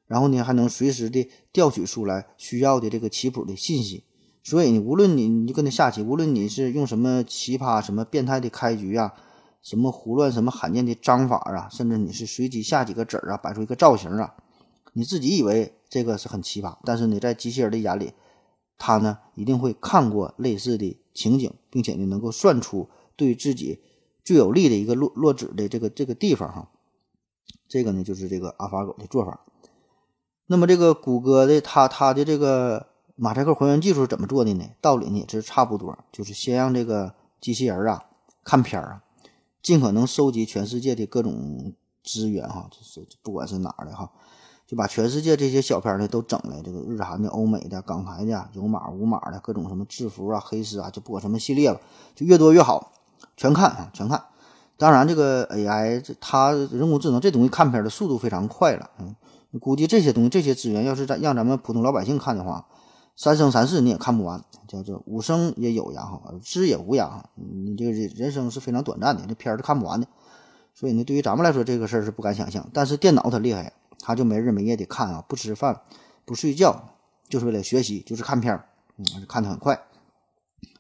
然后呢，还能随时的调取出来需要的这个棋谱的信息。所以呢，无论你你就跟他下棋，无论你是用什么奇葩、什么变态的开局啊，什么胡乱、什么罕见的章法啊，甚至你是随机下几个子儿啊，摆出一个造型啊，你自己以为这个是很奇葩，但是你在机器人的眼里，他呢一定会看过类似的情景，并且呢能够算出对自己最有利的一个落落子的这个这个地方哈。这个呢就是这个阿法狗的做法。那么这个谷歌的它它的这个马赛克还原技术怎么做的呢？道理呢也是差不多，就是先让这个机器人啊看片儿啊，尽可能收集全世界的各种资源哈，就是不管是哪的哈，就把全世界这些小片呢都整来，这个日韩的、欧美的、港台的、有码无码的各种什么制服啊、黑丝啊，就不管什么系列了，就越多越好，全看啊，全看。当然，这个 AI 这它人工智能这东西看片的速度非常快了，嗯，估计这些东西这些资源要是让咱们普通老百姓看的话，三生三世你也看不完，叫做五生也有涯哈，知也无涯，你这个人生是非常短暂的，这片儿是看不完的。所以呢，对于咱们来说，这个事儿是不敢想象。但是电脑它厉害，他就没日没夜的看啊，不吃饭不睡觉，就是为了学习，就是看片儿，嗯，看得很快，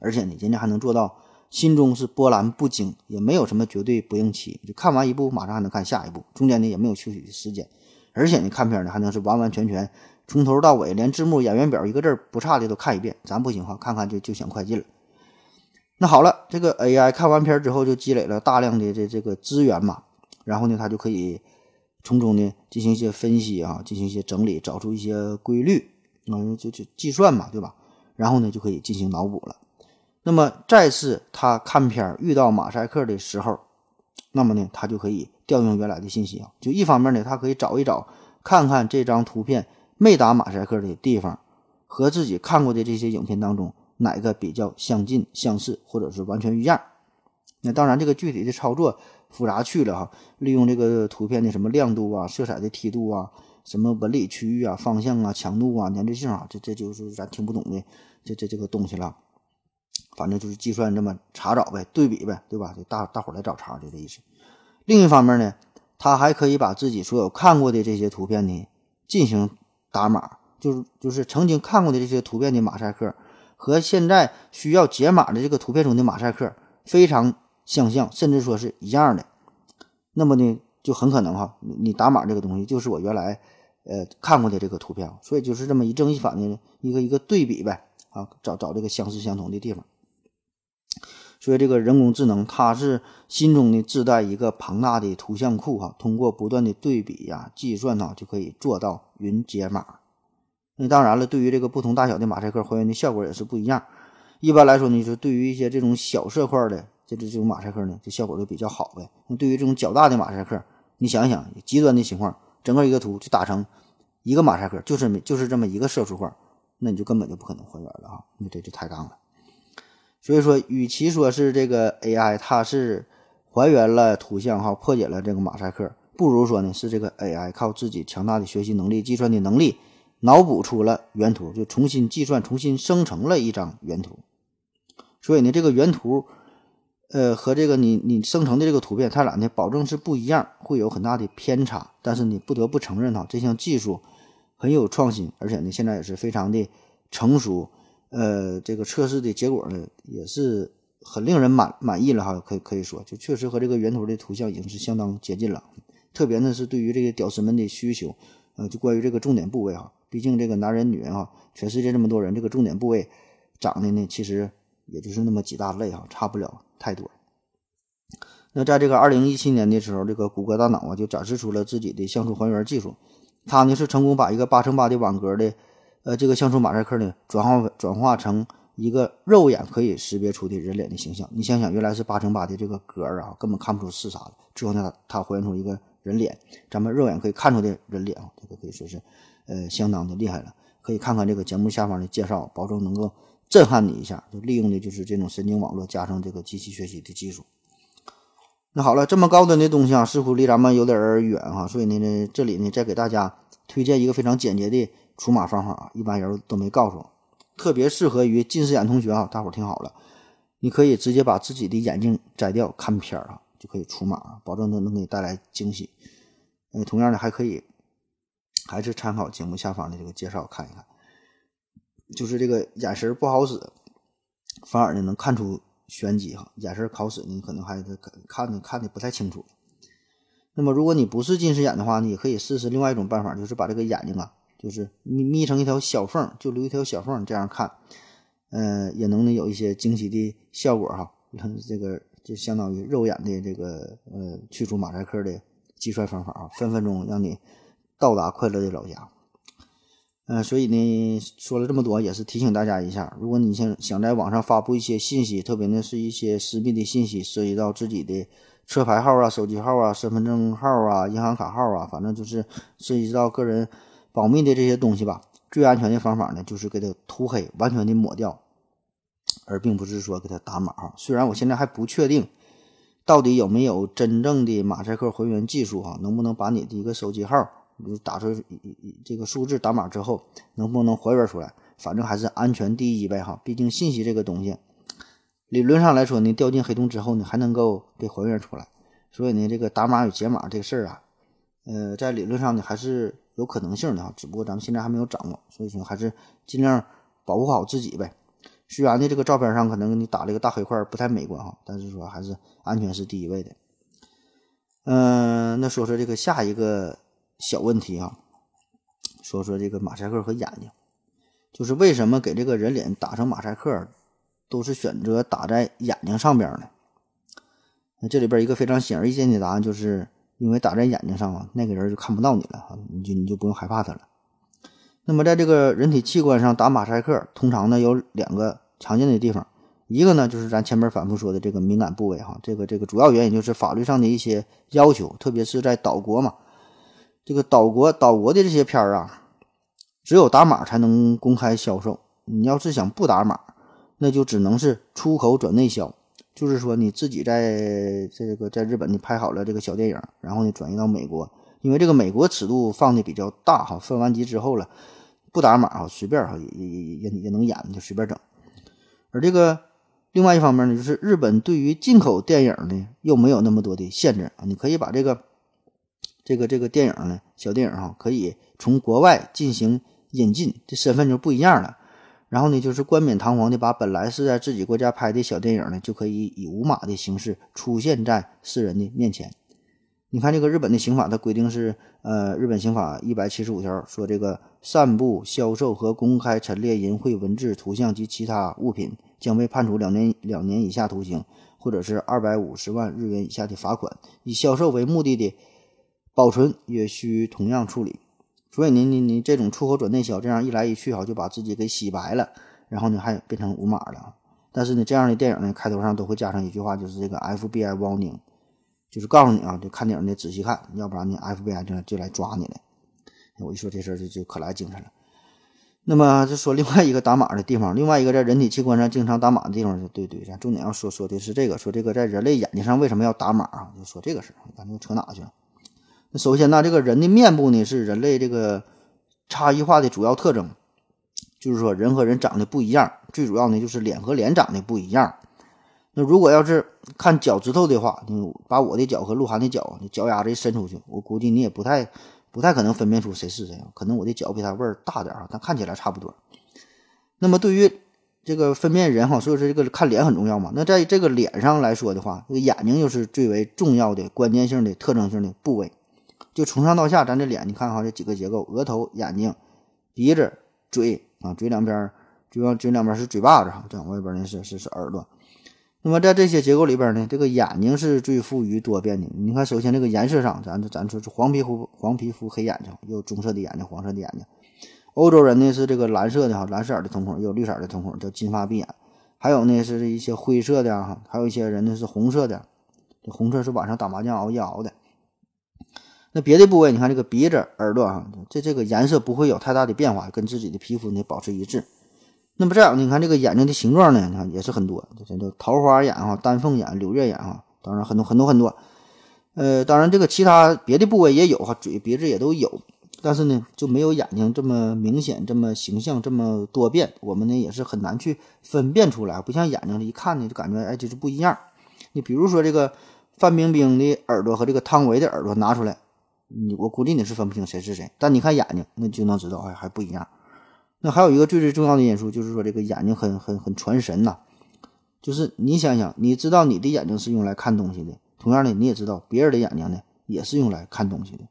而且呢，人家还能做到。心中是波澜不惊，也没有什么绝对不应期。就看完一部，马上还能看下一部，中间呢也没有休息的时间。而且呢，看片呢还能是完完全全从头到尾，连字幕、演员表一个字不差的都看一遍。咱不行哈，看看就就想快进了。那好了，这个 AI 看完片之后就积累了大量的这这个资源嘛，然后呢，它就可以从中呢进行一些分析啊，进行一些整理，找出一些规律，嗯，就就计算嘛，对吧？然后呢，就可以进行脑补了。那么再次他看片遇到马赛克的时候，那么呢，他就可以调用原来的信息啊。就一方面呢，他可以找一找，看看这张图片没打马赛克的地方，和自己看过的这些影片当中哪个比较相近、相似，或者是完全一样。那当然，这个具体的操作复杂去了哈。利用这个图片的什么亮度啊、色彩的梯度啊、什么纹理区域啊、方向啊、强度啊、粘滞性啊，这这就是咱听不懂的这这这个东西了。反正就是计算这么查找呗，对比呗，对吧？就大大伙来找茬，就这意思。另一方面呢，他还可以把自己所有看过的这些图片呢进行打码，就是就是曾经看过的这些图片的马赛克和现在需要解码的这个图片中的马赛克非常相像，甚至说是一样的。那么呢，就很可能哈，你打码这个东西就是我原来呃看过的这个图片，所以就是这么一正一反的一个一个对比呗啊，找找这个相似相同的地方。所以，这个人工智能它是心中呢自带一个庞大的图像库哈，通过不断的对比呀、计算呢，就可以做到云解码。那当然了，对于这个不同大小的马赛克还原的效果也是不一样。一般来说呢，就是对于一些这种小色块的这这这种马赛克呢，这效果就比较好呗。那对于这种较大的马赛克，你想想，极端的情况，整个一个图就打成一个马赛克，就是就是这么一个色素块，那你就根本就不可能还原了啊，那这就抬杠了。所以说，与其说是这个 AI 它是还原了图像哈，破解了这个马赛克，不如说呢是这个 AI 靠自己强大的学习能力、计算的能力，脑补出了原图，就重新计算、重新生成了一张原图。所以呢，这个原图，呃，和这个你你生成的这个图片，它俩呢保证是不一样，会有很大的偏差。但是你不得不承认哈，这项技术很有创新，而且呢现在也是非常的成熟。呃，这个测试的结果呢，也是很令人满满意了哈，可以可以说，就确实和这个原图的图像已经是相当接近了。特别呢是对于这个屌丝们的需求，呃，就关于这个重点部位哈，毕竟这个男人女人哈，全世界这么多人，这个重点部位长得呢，其实也就是那么几大类哈，差不了太多。那在这个二零一七年的时候，这个谷歌大脑啊就展示出了自己的像素还原技术，它呢是成功把一个八乘八的网格的。呃，这个像素马赛克呢，转化转化成一个肉眼可以识别出的人脸的形象。你想想，原来是八乘八的这个格啊，根本看不出是啥的。之后呢，它还原出一个人脸，咱们肉眼可以看出的人脸啊，这个可以说是呃相当的厉害了。可以看看这个节目下方的介绍，保证能够震撼你一下。就利用的就是这种神经网络加上这个机器学习的技术。那好了，这么高端的东西啊，似乎离咱们有点远哈，所以呢，这里呢再给大家推荐一个非常简洁的除码方法啊，一般人都没告诉，特别适合于近视眼同学啊，大伙儿听好了，你可以直接把自己的眼镜摘掉看片儿啊，就可以除码，保证能能给你带来惊喜。呃，同样的还可以。还是参考节目下方的这个介绍看一看，就是这个眼神不好使，反而呢能看出玄机哈。眼神好使你可能还是看的看的不太清楚。那么如果你不是近视眼的话，你也可以试试另外一种办法，就是把这个眼睛啊，就是眯眯成一条小缝，就留一条小缝这样看，呃，也能呢有一些惊喜的效果哈。这个就相当于肉眼的这个呃去除马赛克的计算方法啊，分分钟让你。到达快乐的老家，嗯，所以呢，说了这么多，也是提醒大家一下，如果你想想在网上发布一些信息，特别呢是一些私密的信息，涉及到自己的车牌号啊、手机号啊、身份证号啊、银行卡号啊，反正就是涉及到个人保密的这些东西吧，最安全的方法呢，就是给它涂黑，完全的抹掉，而并不是说给它打码。虽然我现在还不确定。到底有没有真正的马赛克还原技术哈？能不能把你的一个手机号？你打出这个数字打码之后，能不能还原出来？反正还是安全第一呗哈。毕竟信息这个东西，理论上来说呢，掉进黑洞之后呢，还能够给还原出来。所以呢，这个打码与解码这个事儿啊，呃，在理论上呢还是有可能性的哈。只不过咱们现在还没有掌握，所以说还是尽量保护好自己呗。虽然呢，这个照片上可能你打了一个大黑块不太美观哈，但是说还是安全是第一位的。嗯，那说说这个下一个。小问题啊，说说这个马赛克和眼睛，就是为什么给这个人脸打成马赛克，都是选择打在眼睛上边呢？那这里边一个非常显而易见的答案，就是因为打在眼睛上啊，那个人就看不到你了啊，你就你就不用害怕他了。那么在这个人体器官上打马赛克，通常呢有两个常见的地方，一个呢就是咱前面反复说的这个敏感部位哈，这个这个主要原因就是法律上的一些要求，特别是在岛国嘛。这个岛国岛国的这些片儿啊，只有打码才能公开销售。你要是想不打码，那就只能是出口转内销。就是说，你自己在这个在日本你拍好了这个小电影，然后呢转移到美国，因为这个美国尺度放的比较大哈，分完级之后了，不打码哈，随便哈也也也也能演，就随便整。而这个另外一方面呢，就是日本对于进口电影呢又没有那么多的限制啊，你可以把这个。这个这个电影呢，小电影哈，可以从国外进行引进，这身份就不一样了。然后呢，就是冠冕堂皇的把本来是在自己国家拍的小电影呢，就可以以无码的形式出现在世人的面前。你看这个日本的刑法，它规定是，呃，日本刑法一百七十五条说，这个散布、销售和公开陈列淫秽文字、图像及其他物品，将被判处两年两年以下徒刑，或者是二百五十万日元以下的罚款。以销售为目的的。保存也需同样处理，所以你你你这种出口转内销，这样一来一去哈，就把自己给洗白了，然后呢还变成无码了。但是呢，这样的电影呢，开头上都会加上一句话，就是这个 FBI warning，就是告诉你啊，就看电影得仔细看，要不然呢 FBI 就就来抓你了。我一说这事儿就就可来精神了。那么就说另外一个打码的地方，另外一个在人体器官上经常打码的地方，对对，咱重点要说说的是这个，说这个在人类眼睛上为什么要打码啊？就说这个事儿，咱就扯哪去了？首先呢，这个人的面部呢是人类这个差异化的主要特征，就是说人和人长得不一样，最主要呢就是脸和脸长得不一样。那如果要是看脚趾头的话，你把我的脚和鹿晗的脚，你脚丫子一伸出去，我估计你也不太不太可能分辨出谁是谁。可能我的脚比他味儿大点啊，但看起来差不多。那么对于这个分辨人哈，所以说这个看脸很重要嘛。那在这个脸上来说的话，这个眼睛又是最为重要的关键性的特征性的部位。就从上到下，咱这脸，你看哈，这几个结构：额头、眼睛、鼻子、嘴啊，嘴两边，嘴往嘴两边是嘴巴子哈，这样外边呢是是是耳朵。那么在这些结构里边呢，这个眼睛是最富于多变的。你看，首先这个颜色上，咱咱说是黄皮肤、黄皮肤黑眼睛，有棕色的眼睛、黄色的眼睛；欧洲人呢是这个蓝色的哈，蓝色儿的瞳孔，也有绿色的瞳孔，叫金发碧眼。还有呢是一些灰色的哈，还有一些人呢是红色的，这红色是晚上打麻将熬夜熬的。那别的部位，你看这个鼻子、耳朵哈，这这个颜色不会有太大的变化，跟自己的皮肤呢保持一致。那么这样，你看这个眼睛的形状呢，你看也是很多，这叫桃花眼哈、丹凤眼、柳叶眼哈，当然很多很多很多。呃，当然这个其他别的部位也有哈，嘴、鼻子也都有，但是呢就没有眼睛这么明显、这么形象、这么多变。我们呢也是很难去分辨出来，不像眼睛一看呢就感觉哎就是不一样。你比如说这个范冰冰的耳朵和这个汤唯的耳朵拿出来，你我估计你是分不清谁是谁，但你看眼睛，那就能知道哎还不一样。那还有一个最最重要的因素，就是说这个眼睛很很很传神呐。就是你想想，你知道你的眼睛是用来看东西的，同样的你也知道别人的眼睛呢也是用来看东西的。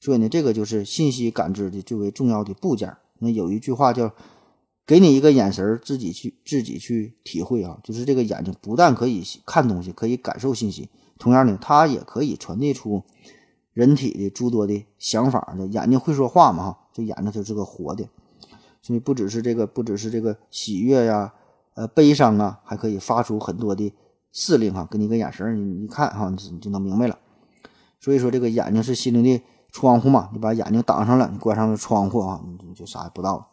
所以呢，这个就是信息感知的最为重要的部件。那有一句话叫“给你一个眼神，自己去自己去体会啊”，就是这个眼睛不但可以看东西，可以感受信息，同样的它也可以传递出人体的诸多的想法的。眼睛会说话嘛？哈，这眼睛就是个活的。所以不只是这个，不只是这个喜悦呀，呃，悲伤啊，还可以发出很多的指令哈，给你个眼神，你一看哈，你就能明白了。所以说，这个眼睛是心灵的窗户嘛，你把眼睛挡上了，你关上了窗户啊，你就啥也不到了。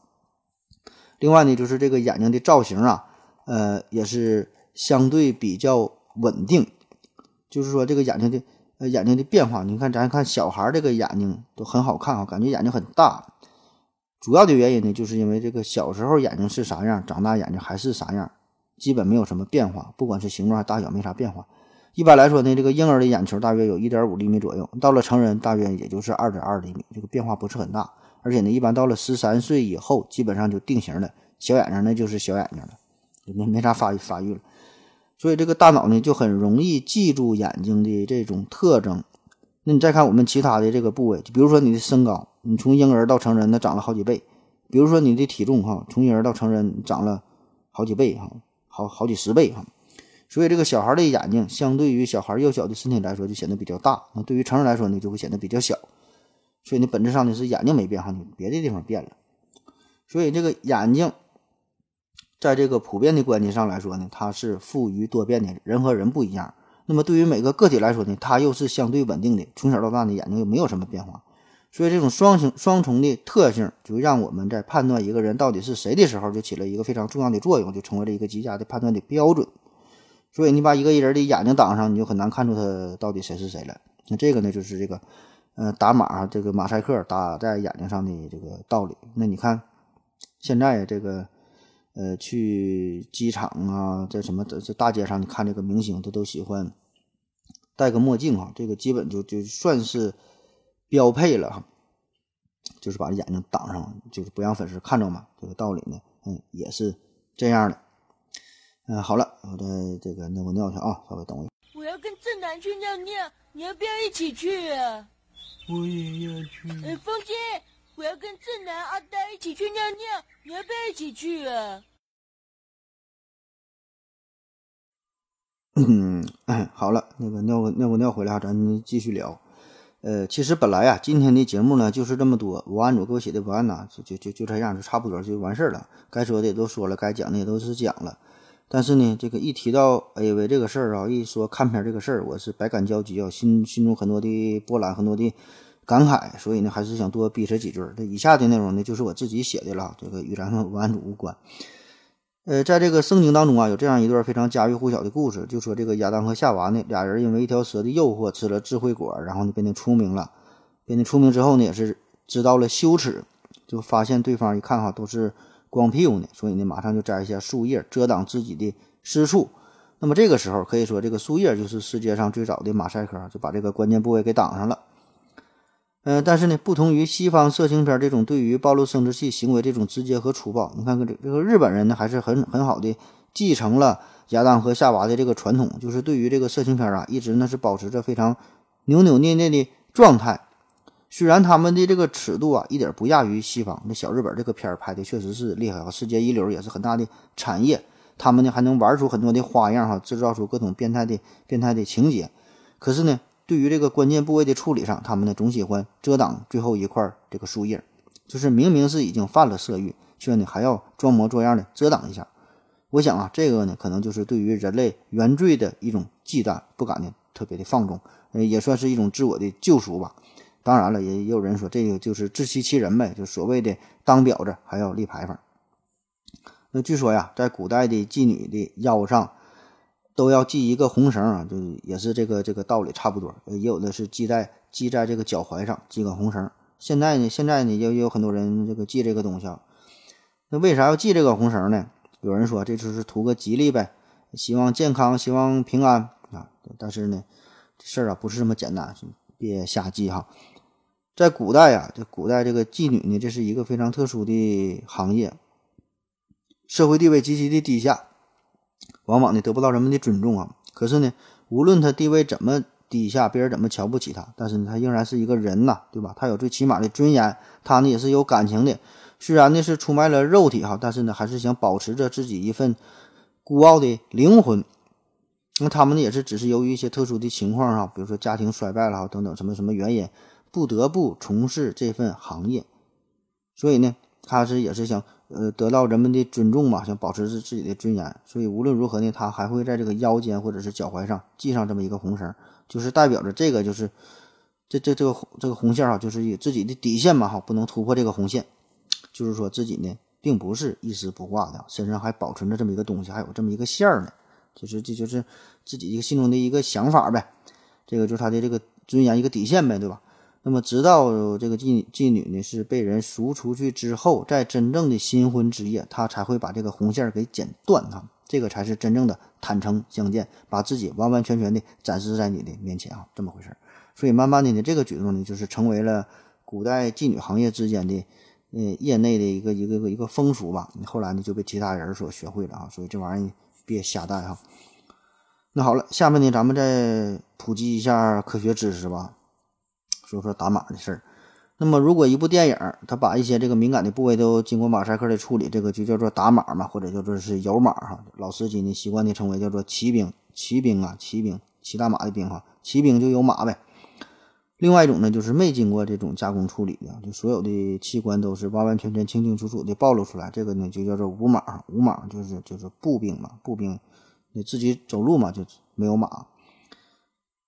另外呢，就是这个眼睛的造型啊，呃，也是相对比较稳定，就是说这个眼睛的眼睛的变化，你看咱看小孩这个眼睛都很好看啊，感觉眼睛很大。主要的原因呢，就是因为这个小时候眼睛是啥样，长大眼睛还是啥样，基本没有什么变化，不管是形状还大小没啥变化。一般来说呢，这个婴儿的眼球大约有一点五厘米左右，到了成人大约也就是二点二厘米，这个变化不是很大。而且呢，一般到了十三岁以后，基本上就定型了，小眼睛那就是小眼睛了，没没啥发育发育了。所以这个大脑呢，就很容易记住眼睛的这种特征。那你再看我们其他的这个部位，就比如说你的身高。你从婴儿到成人，那长了好几倍。比如说你的体重哈，从婴儿到成人长了好几倍哈，好好几十倍哈。所以这个小孩的眼睛，相对于小孩幼小的身体来说，就显得比较大；那对于成人来说呢，就会显得比较小。所以你本质上呢是眼睛没变哈，你别的地方变了。所以这个眼睛，在这个普遍的观念上来说呢，它是富于多变的。人和人不一样，那么对于每个个体来说呢，它又是相对稳定的。从小到大呢，眼睛又没有什么变化。所以这种双形双重的特性，就让我们在判断一个人到底是谁的时候，就起了一个非常重要的作用，就成为了一个极佳的判断的标准。所以你把一个人的眼睛挡上，你就很难看出他到底谁是谁了。那这个呢，就是这个，呃，打码这个马赛克打在眼睛上的这个道理。那你看，现在这个，呃，去机场啊，在什么在大街上，你看这个明星，他都喜欢戴个墨镜啊，这个基本就就算是。标配了哈，就是把眼睛挡上，就是不让粉丝看着嘛。这个道理呢，嗯，也是这样的。嗯，好了，我再这个尿个尿去啊，稍微等我。我要跟正南去尿尿，你要不要一起去啊？我也要去。哎，风姐，我要跟正南、阿呆一起去尿尿，你要不要一起去啊？嗯，好了，那个尿个尿个尿回来啊，咱继续聊。呃，其实本来呀，今天的节目呢就是这么多，文案组给我写的文案呢，就就就就这样，就差不多就完事儿了。该说的也都说了，该讲的也都是讲了。但是呢，这个一提到 AV 这个事儿啊，一说看片这个事儿，我是百感交集啊，心心中很多的波澜，很多的感慨。所以呢，还是想多逼扯几句。这以下的内容呢，就是我自己写的了，这个与咱们文案组无关。呃，在这个圣经当中啊，有这样一段非常家喻户晓的故事，就说这个亚当和夏娃呢，俩人因为一条蛇的诱惑吃了智慧果，然后呢变得出名了。变得出名之后呢，也是知道了羞耻，就发现对方一看哈都是光屁股呢，所以呢马上就摘一下树叶遮挡自己的私处。那么这个时候可以说，这个树叶就是世界上最早的马赛克，就把这个关键部位给挡上了。嗯，但是呢，不同于西方色情片这种对于暴露生殖器行为这种直接和粗暴，你看看这这个日本人呢，还是很很好的继承了亚当和夏娃的这个传统，就是对于这个色情片啊，一直呢是保持着非常扭扭捏捏的状态。虽然他们的这个尺度啊，一点不亚于西方，那小日本这个片儿拍的确实是厉害啊，世界一流，也是很大的产业。他们呢还能玩出很多的花样哈，制造出各种变态的变态的情节。可是呢。对于这个关键部位的处理上，他们呢总喜欢遮挡最后一块这个树叶，就是明明是已经犯了色欲，却呢还要装模作样的遮挡一下。我想啊，这个呢可能就是对于人类原罪的一种忌惮，不敢呢特别的放纵，呃，也算是一种自我的救赎吧。当然了，也也有人说这个就是自欺欺人呗，就所谓的当婊子还要立牌坊。那据说呀，在古代的妓女的腰上都要系一个红绳啊，就也是这个这个道理差不多。也有的是系在系在这个脚踝上系个红绳。现在呢，现在呢也有很多人这个系这个东西啊。那为啥要系这个红绳呢？有人说这就是图个吉利呗，希望健康，希望平安啊。但是呢，这事儿啊不是这么简单，别瞎记哈。在古代啊，这古代这个妓女呢，这是一个非常特殊的行业。社会地位极其的低下，往往呢得不到人们的尊重啊。可是呢，无论他地位怎么低下，别人怎么瞧不起他，但是呢，他仍然是一个人呐，对吧？他有最起码的尊严，他呢也是有感情的。虽然呢是出卖了肉体哈，但是呢还是想保持着自己一份孤傲的灵魂。那他们呢也是只是由于一些特殊的情况哈，比如说家庭衰败了等等什么什么原因，不得不从事这份行业。所以呢，他是也是想。呃，得到人们的尊重嘛，想保持自自己的尊严，所以无论如何呢，他还会在这个腰间或者是脚踝上系上这么一个红绳，就是代表着这个就是这这这个这个红线哈，就是以自己的底线嘛哈，不能突破这个红线，就是说自己呢并不是一丝不挂的，身上还保存着这么一个东西，还有这么一个线儿呢，就是这就是自己一个心中的一个想法呗，这个就是他的这个尊严一个底线呗，对吧？那么，直到这个妓妓女呢是被人赎出去之后，在真正的新婚之夜，她才会把这个红线给剪断哈，这个才是真正的坦诚相见，把自己完完全全的展示在你的面前啊，这么回事儿。所以，慢慢的呢，这个举动呢，就是成为了古代妓女行业之间的，呃，业内的一个一个一个风俗吧。后来呢，就被其他人所学会了啊。所以这玩意儿别瞎带哈。那好了，下面呢，咱们再普及一下科学知识吧。说说打码的事儿，那么如果一部电影它把一些这个敏感的部位都经过马赛克的处理，这个就叫做打码嘛，或者叫做是油码哈。老司机呢习惯的称为叫做骑兵，骑兵啊，骑兵，骑大马的兵哈，骑兵就有码呗。另外一种呢就是没经过这种加工处理的，就所有的器官都是完完全全清清楚楚的暴露出来，这个呢就叫做无码，无码就是就是步兵嘛，步兵你自己走路嘛就没有码。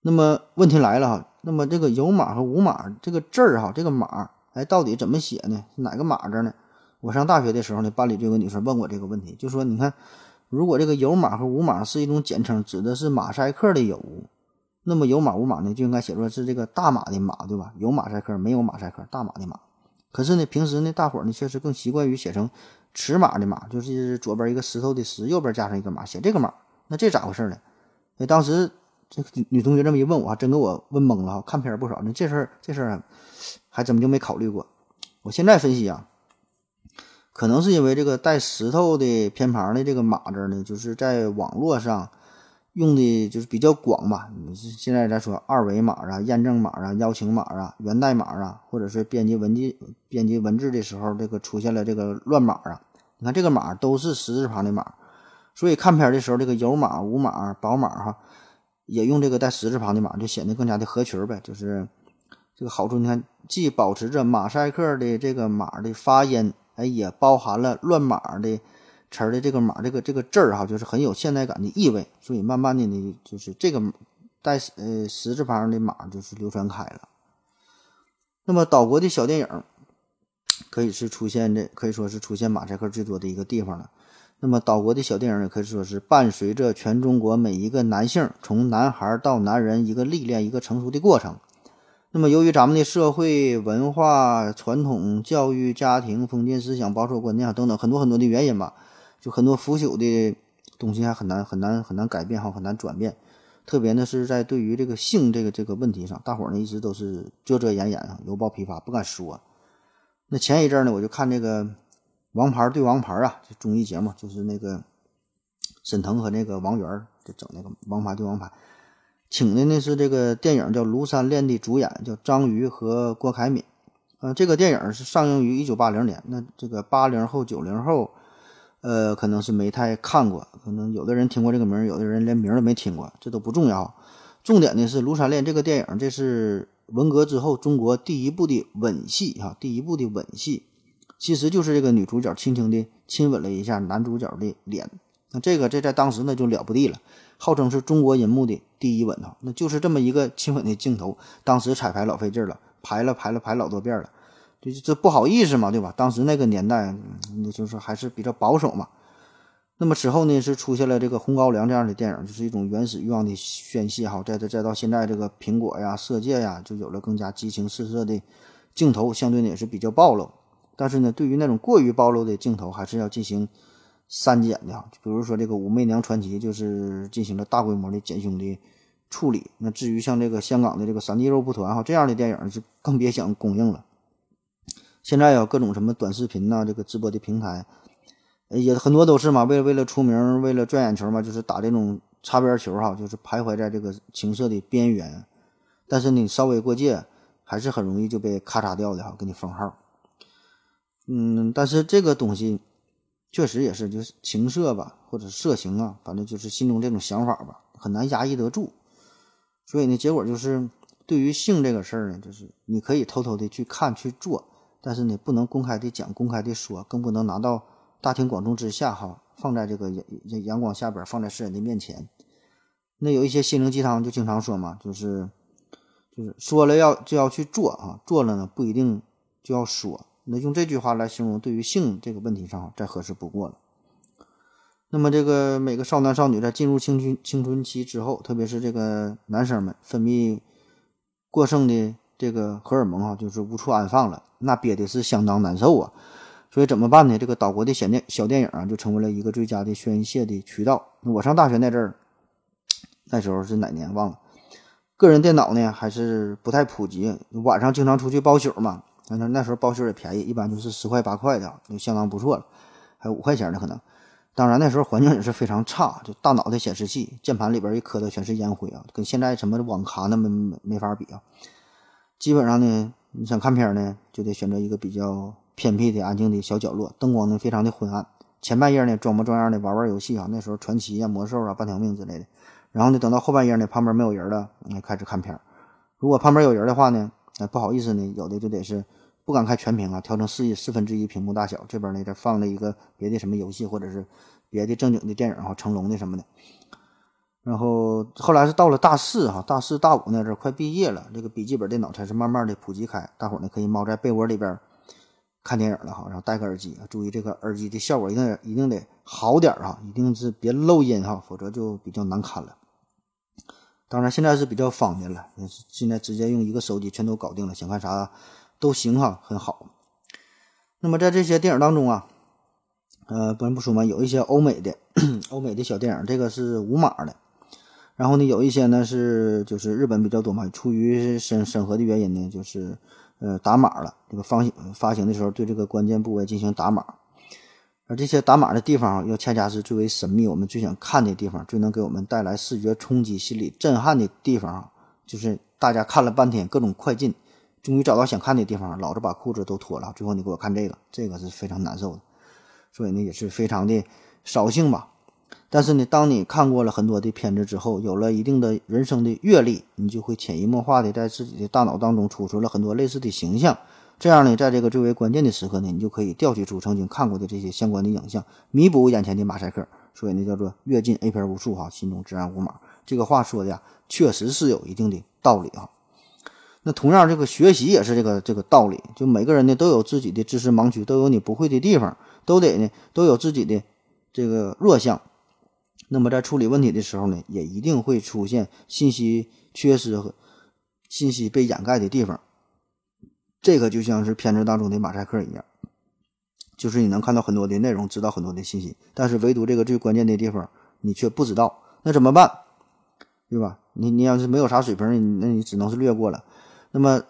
那么问题来了哈。那么这个有码和无码这个字儿哈，这个码哎，到底怎么写呢？哪个码字呢？我上大学的时候呢，班里就有个女生问我这个问题，就说你看，如果这个有码和无码是一种简称，指的是马赛克的有，那么有码无码呢，就应该写作是这个大码的码，对吧？有马赛克，没有马赛克，大码的码。可是呢，平时呢，大伙儿呢确实更习惯于写成尺码的码，就是左边一个石头的石，右边加上一个码，写这个码。那这咋回事呢？哎，当时。这女同学这么一问，我还真给我问懵了哈。看片不少，那这事儿这事儿还怎么就没考虑过？我现在分析啊，可能是因为这个带石头的偏旁的这个码字呢，就是在网络上用的就是比较广嘛。你现在咱说二维码啊、验证码啊、邀请码啊、源代码啊，或者是编辑文字编辑文字的时候，这个出现了这个乱码啊。你看这个码都是十字旁的码，所以看片的时候，这个有码、无码、宝码哈。也用这个带十字旁的码，就显得更加的合群呗。就是这个好处，你看，既保持着马赛克的这个码的发音，哎，也包含了乱码的词儿的这个码，这个这个字儿哈，就是很有现代感的意味。所以慢慢的呢，就是这个带呃十字旁的码就是流传开了。那么岛国的小电影可以是出现的，可以说是出现马赛克最多的一个地方了。那么岛国的小电影也可以说是伴随着全中国每一个男性从男孩到男人一个历练、一个成熟的过程。那么由于咱们的社会文化、传统教育、家庭封建思想、保守观念啊等等很多很多的原因吧，就很多腐朽的东西还很难很难很难改变哈，很难转变。特别呢是在对于这个性这个这个问题上，大伙儿呢一直都是遮遮掩掩啊，犹抱琵琶不敢说。那前一阵呢，我就看这个。王牌对王牌啊，这综艺节目就是那个沈腾和那个王源就整那个王牌对王牌，请的呢是这个电影叫《庐山恋》的主演叫张瑜和郭凯敏。呃，这个电影是上映于一九八零年，那这个八零后、九零后，呃，可能是没太看过，可能有的人听过这个名，有的人连名都没听过，这都不重要。重点的是《庐山恋》这个电影，这是文革之后中国第一部的吻戏哈，第一部的吻戏，其实就是这个女主角轻轻的亲吻了一下男主角的脸。那这个这在当时那就了不地了，号称是中国银幕的第一吻哈，那就是这么一个亲吻的镜头，当时彩排老费劲了，排了排了排老多遍了，就这不好意思嘛，对吧？当时那个年代，那就是还是比较保守嘛。那么此后呢，是出现了这个《红高粱》这样的电影，就是一种原始欲望的宣泄哈。再再再到现在这个苹果呀、色戒呀，就有了更加激情四射的镜头，相对呢也是比较暴露。但是呢，对于那种过于暴露的镜头，还是要进行。删减的，比如说这个《武媚娘传奇》就是进行了大规模的减胸的处理。那至于像这个香港的这个《三 D 肉蒲团》哈这样的电影，就更别想公映了。现在有各种什么短视频呐，这个直播的平台，也很多都是嘛，为了为了出名，为了赚眼球嘛，就是打这种擦边球哈，就是徘徊在这个情色的边缘。但是你稍微过界，还是很容易就被咔嚓掉的哈，给你封号。嗯，但是这个东西。确实也是，就是情色吧，或者色情啊，反正就是心中这种想法吧，很难压抑得住。所以呢，结果就是对于性这个事儿呢，就是你可以偷偷的去看去做，但是呢，不能公开的讲、公开的说，更不能拿到大庭广众之下哈，放在这个阳阳光下边，放在世人的面前。那有一些心灵鸡汤就经常说嘛，就是就是说了要就要去做啊，做了呢不一定就要说。那用这句话来形容，对于性这个问题上再合适不过了。那么，这个每个少男少女在进入青春青春期之后，特别是这个男生们分泌过剩的这个荷尔蒙啊，就是无处安放了，那憋的是相当难受啊。所以怎么办呢？这个岛国的小电小电影啊，就成为了一个最佳的宣泄的渠道。我上大学那阵儿，那时候是哪年忘了，个人电脑呢还是不太普及，晚上经常出去包宿嘛。那那时候包宿也便宜，一般就是十块八块的，就相当不错了。还有五块钱的可能。当然那时候环境也是非常差，就大脑袋显示器、键盘里边一磕的全是烟灰啊，跟现在什么网咖那么没法比啊。基本上呢，你想看片呢，就得选择一个比较偏僻的、安静的小角落，灯光呢非常的昏暗。前半夜呢装模作样的玩玩游戏啊，那时候传奇啊、魔兽啊、半条命之类的。然后呢，等到后半夜呢，旁边没有人了，那开始看片如果旁边有人的话呢，哎不好意思呢，有的就得是。不敢开全屏啊，调成四四分之一屏幕大小。这边呢，再放了一个别的什么游戏，或者是别的正经的电影哈，成龙的什么的。然后后来是到了大四哈，大四大五那阵快毕业了，这个笔记本电脑才是慢慢的普及开，大伙呢可以猫在被窝里边看电影了哈，然后戴个耳机，注意这个耳机的效果一定一定得好点哈，一定是别漏音哈，否则就比较难看了。当然现在是比较方便了，现在直接用一个手机全都搞定了，想看啥。都行哈，很好。那么在这些电影当中啊，呃，不然不说嘛，有一些欧美的 欧美的小电影，这个是无码的。然后呢，有一些呢是就是日本比较多嘛，出于审审核的原因呢，就是呃打码了。这个发行发行的时候对这个关键部位进行打码，而这些打码的地方又恰恰是最为神秘，我们最想看的地方，最能给我们带来视觉冲击、心理震撼的地方，就是大家看了半天各种快进。终于找到想看的地方，老子把裤子都脱了，最后你给我看这个，这个是非常难受的，所以呢也是非常的扫兴吧。但是呢，当你看过了很多的片子之后，有了一定的人生的阅历，你就会潜移默化的在自己的大脑当中储存了很多类似的形象。这样呢，在这个最为关键的时刻呢，你就可以调取出曾经看过的这些相关的影像，弥补眼前的马赛克。所以呢，叫做阅尽 A 片无数哈，心中自然无码。这个话说的呀，确实是有一定的道理啊。那同样，这个学习也是这个这个道理。就每个人呢都有自己的知识盲区，都有你不会的地方，都得呢都有自己的这个弱项。那么在处理问题的时候呢，也一定会出现信息缺失和信息被掩盖的地方。这个就像是片子当中的马赛克一样，就是你能看到很多的内容，知道很多的信息，但是唯独这个最关键的地方你却不知道，那怎么办？对吧？你你要是没有啥水平，那你只能是略过了。那么，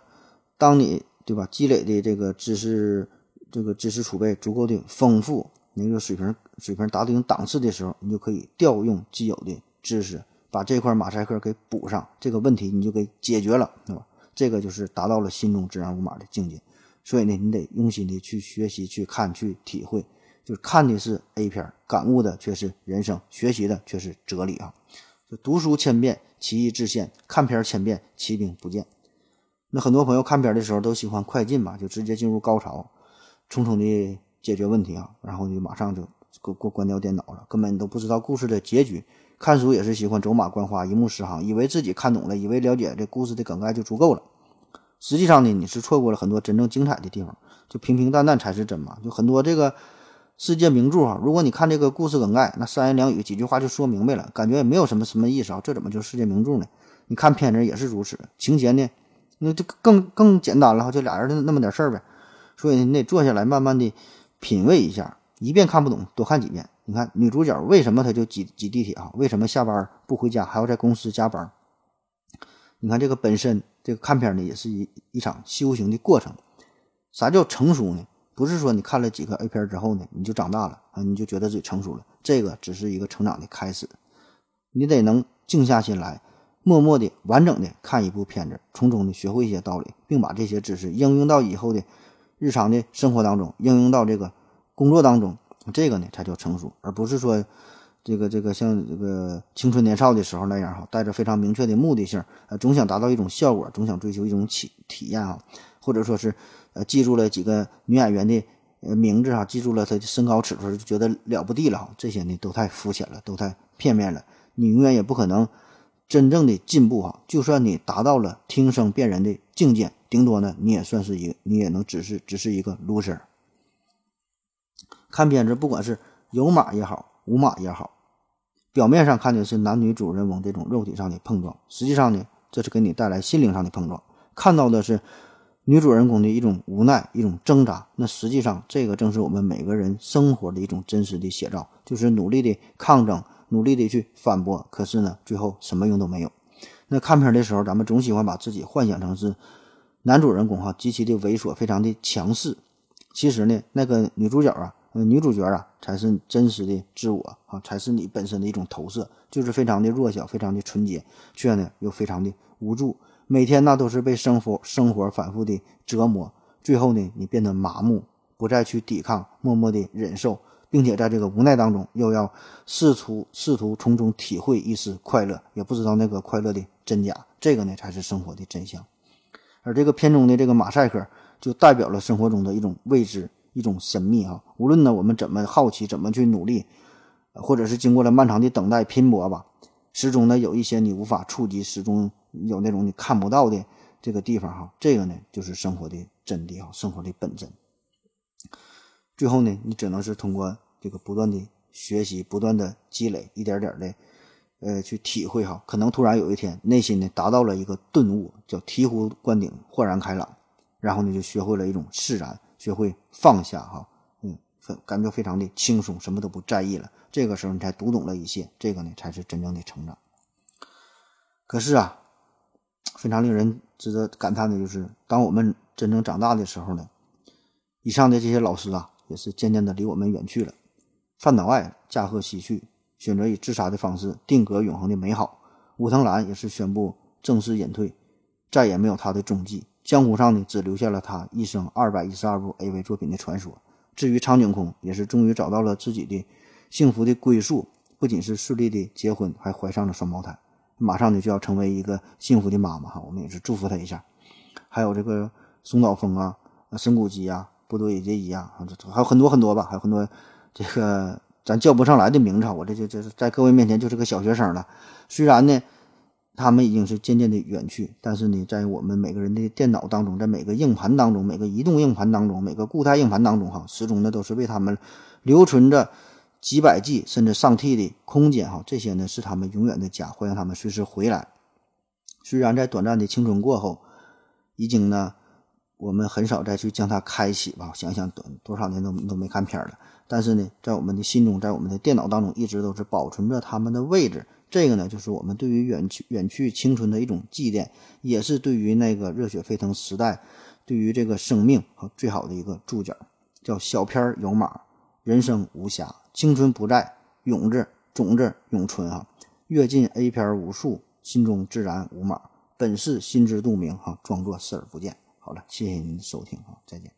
当你对吧积累的这个知识，这个知识储备足够的丰富，那个水平水平达到一定档次的时候，你就可以调用既有的知识，把这块马赛克给补上，这个问题你就给解决了，对吧？这个就是达到了心中自然无码的境界。所以呢，你得用心的去学习、去看、去体会，就是看的是 A 片，感悟的却是人生，学习的却是哲理啊！就读书千遍，其义自现；看片千遍，其灵不见。那很多朋友看片的时候都喜欢快进嘛，就直接进入高潮，匆匆的解决问题啊，然后就马上就关关关掉电脑了，根本都不知道故事的结局。看书也是喜欢走马观花，一目十行，以为自己看懂了，以为了解这故事的梗概就足够了。实际上呢，你是错过了很多真正精彩的地方，就平平淡淡才是真嘛。就很多这个世界名著哈，如果你看这个故事梗概，那三言两语几句话就说明白了，感觉也没有什么什么意思啊，这怎么就世界名著呢？你看片子也是如此，情节呢，那就更更简单了，就俩人的那么点事儿呗。所以你得坐下来慢慢的品味一下，一遍看不懂，多看几遍。你看女主角为什么她就挤挤地铁啊？为什么下班不回家还要在公司加班？你看这个本身这个看片呢，也是一一场修行的过程。啥叫成熟呢？不是说你看了几个 A 片之后呢，你就长大了啊，你就觉得自己成熟了。这个只是一个成长的开始。你得能静下心来，默默的、完整的看一部片子，从中呢学会一些道理，并把这些知识应用到以后的日常的生活当中，应用到这个工作当中。这个呢才叫成熟，而不是说这个这个像这个青春年少的时候那样哈，带着非常明确的目的性，呃，总想达到一种效果，总想追求一种体体验啊，或者说是呃记住了几个女演员的呃名字啊，记住了她的身高尺寸，就觉得了不地了哈。这些呢都太肤浅了，都太片面了。你永远也不可能真正的进步哈。就算你达到了听声辨人的境界，顶多呢你也算是一个，你也能只是只是一个 loser。看片子，不管是有码也好，无码也好，表面上看的是男女主人翁这种肉体上的碰撞，实际上呢，这是给你带来心灵上的碰撞。看到的是女主人公的一种无奈、一种挣扎，那实际上这个正是我们每个人生活的一种真实的写照，就是努力的抗争，努力的去反驳，可是呢，最后什么用都没有。那看片的时候，咱们总喜欢把自己幻想成是男主人公哈，极其的猥琐，非常的强势。其实呢，那个女主角啊。女主角啊，才是真实的自我啊，才是你本身的一种投射，就是非常的弱小，非常的纯洁，却呢又非常的无助。每天那都是被生活生活反复的折磨，最后呢你变得麻木，不再去抵抗，默默的忍受，并且在这个无奈当中，又要试图试图从中体会一丝快乐，也不知道那个快乐的真假。这个呢才是生活的真相。而这个片中的这个马赛克，就代表了生活中的一种未知。一种神秘啊，无论呢我们怎么好奇，怎么去努力，或者是经过了漫长的等待拼搏吧，始终呢有一些你无法触及，始终有那种你看不到的这个地方哈。这个呢就是生活的真谛哈，生活的本真。最后呢，你只能是通过这个不断的学习，不断的积累，一点点的呃去体会哈。可能突然有一天，内心呢达到了一个顿悟，叫醍醐灌顶，豁然开朗，然后呢就学会了一种释然。学会放下哈，嗯，感觉非常的轻松，什么都不在意了。这个时候你才读懂了一切，这个呢才是真正的成长。可是啊，非常令人值得感叹的就是，当我们真正长大的时候呢，以上的这些老师啊，也是渐渐的离我们远去了。范岛爱驾鹤西去，选择以自杀的方式定格永恒的美好。武藤兰也是宣布正式隐退，再也没有他的踪迹。江湖上呢，只留下了他一生二百一十二部 AV 作品的传说。至于苍井空，也是终于找到了自己的幸福的归宿，不仅是顺利的结婚，还怀上了双胞胎，马上呢就要成为一个幸福的妈妈哈。我们也是祝福他一下。还有这个松岛枫啊、神谷基啊、不多也一样，还有很多很多吧，还有很多这个咱叫不上来的名字，我这就这是在各位面前就是个小学生了。虽然呢。他们已经是渐渐的远去，但是呢，在我们每个人的电脑当中，在每个硬盘当中，每个移动硬盘当中，每个固态硬盘当中，哈，始终呢都是为他们留存着几百 G 甚至上 T 的空间，哈，这些呢是他们永远的家，欢迎他们随时回来。虽然在短暂的青春过后，已经呢，我们很少再去将它开启吧，想想多多少年都都没看片了，但是呢，在我们的心中，在我们的电脑当中，一直都是保存着他们的位置。这个呢，就是我们对于远去远去青春的一种祭奠，也是对于那个热血沸腾时代，对于这个生命和最好的一个注脚，叫小片有码，人生无瑕，青春不在，永字种子永存啊。阅尽 A 片无数，心中自然无码，本是心知肚明哈，装作视而不见。好了，谢谢您的收听啊，再见。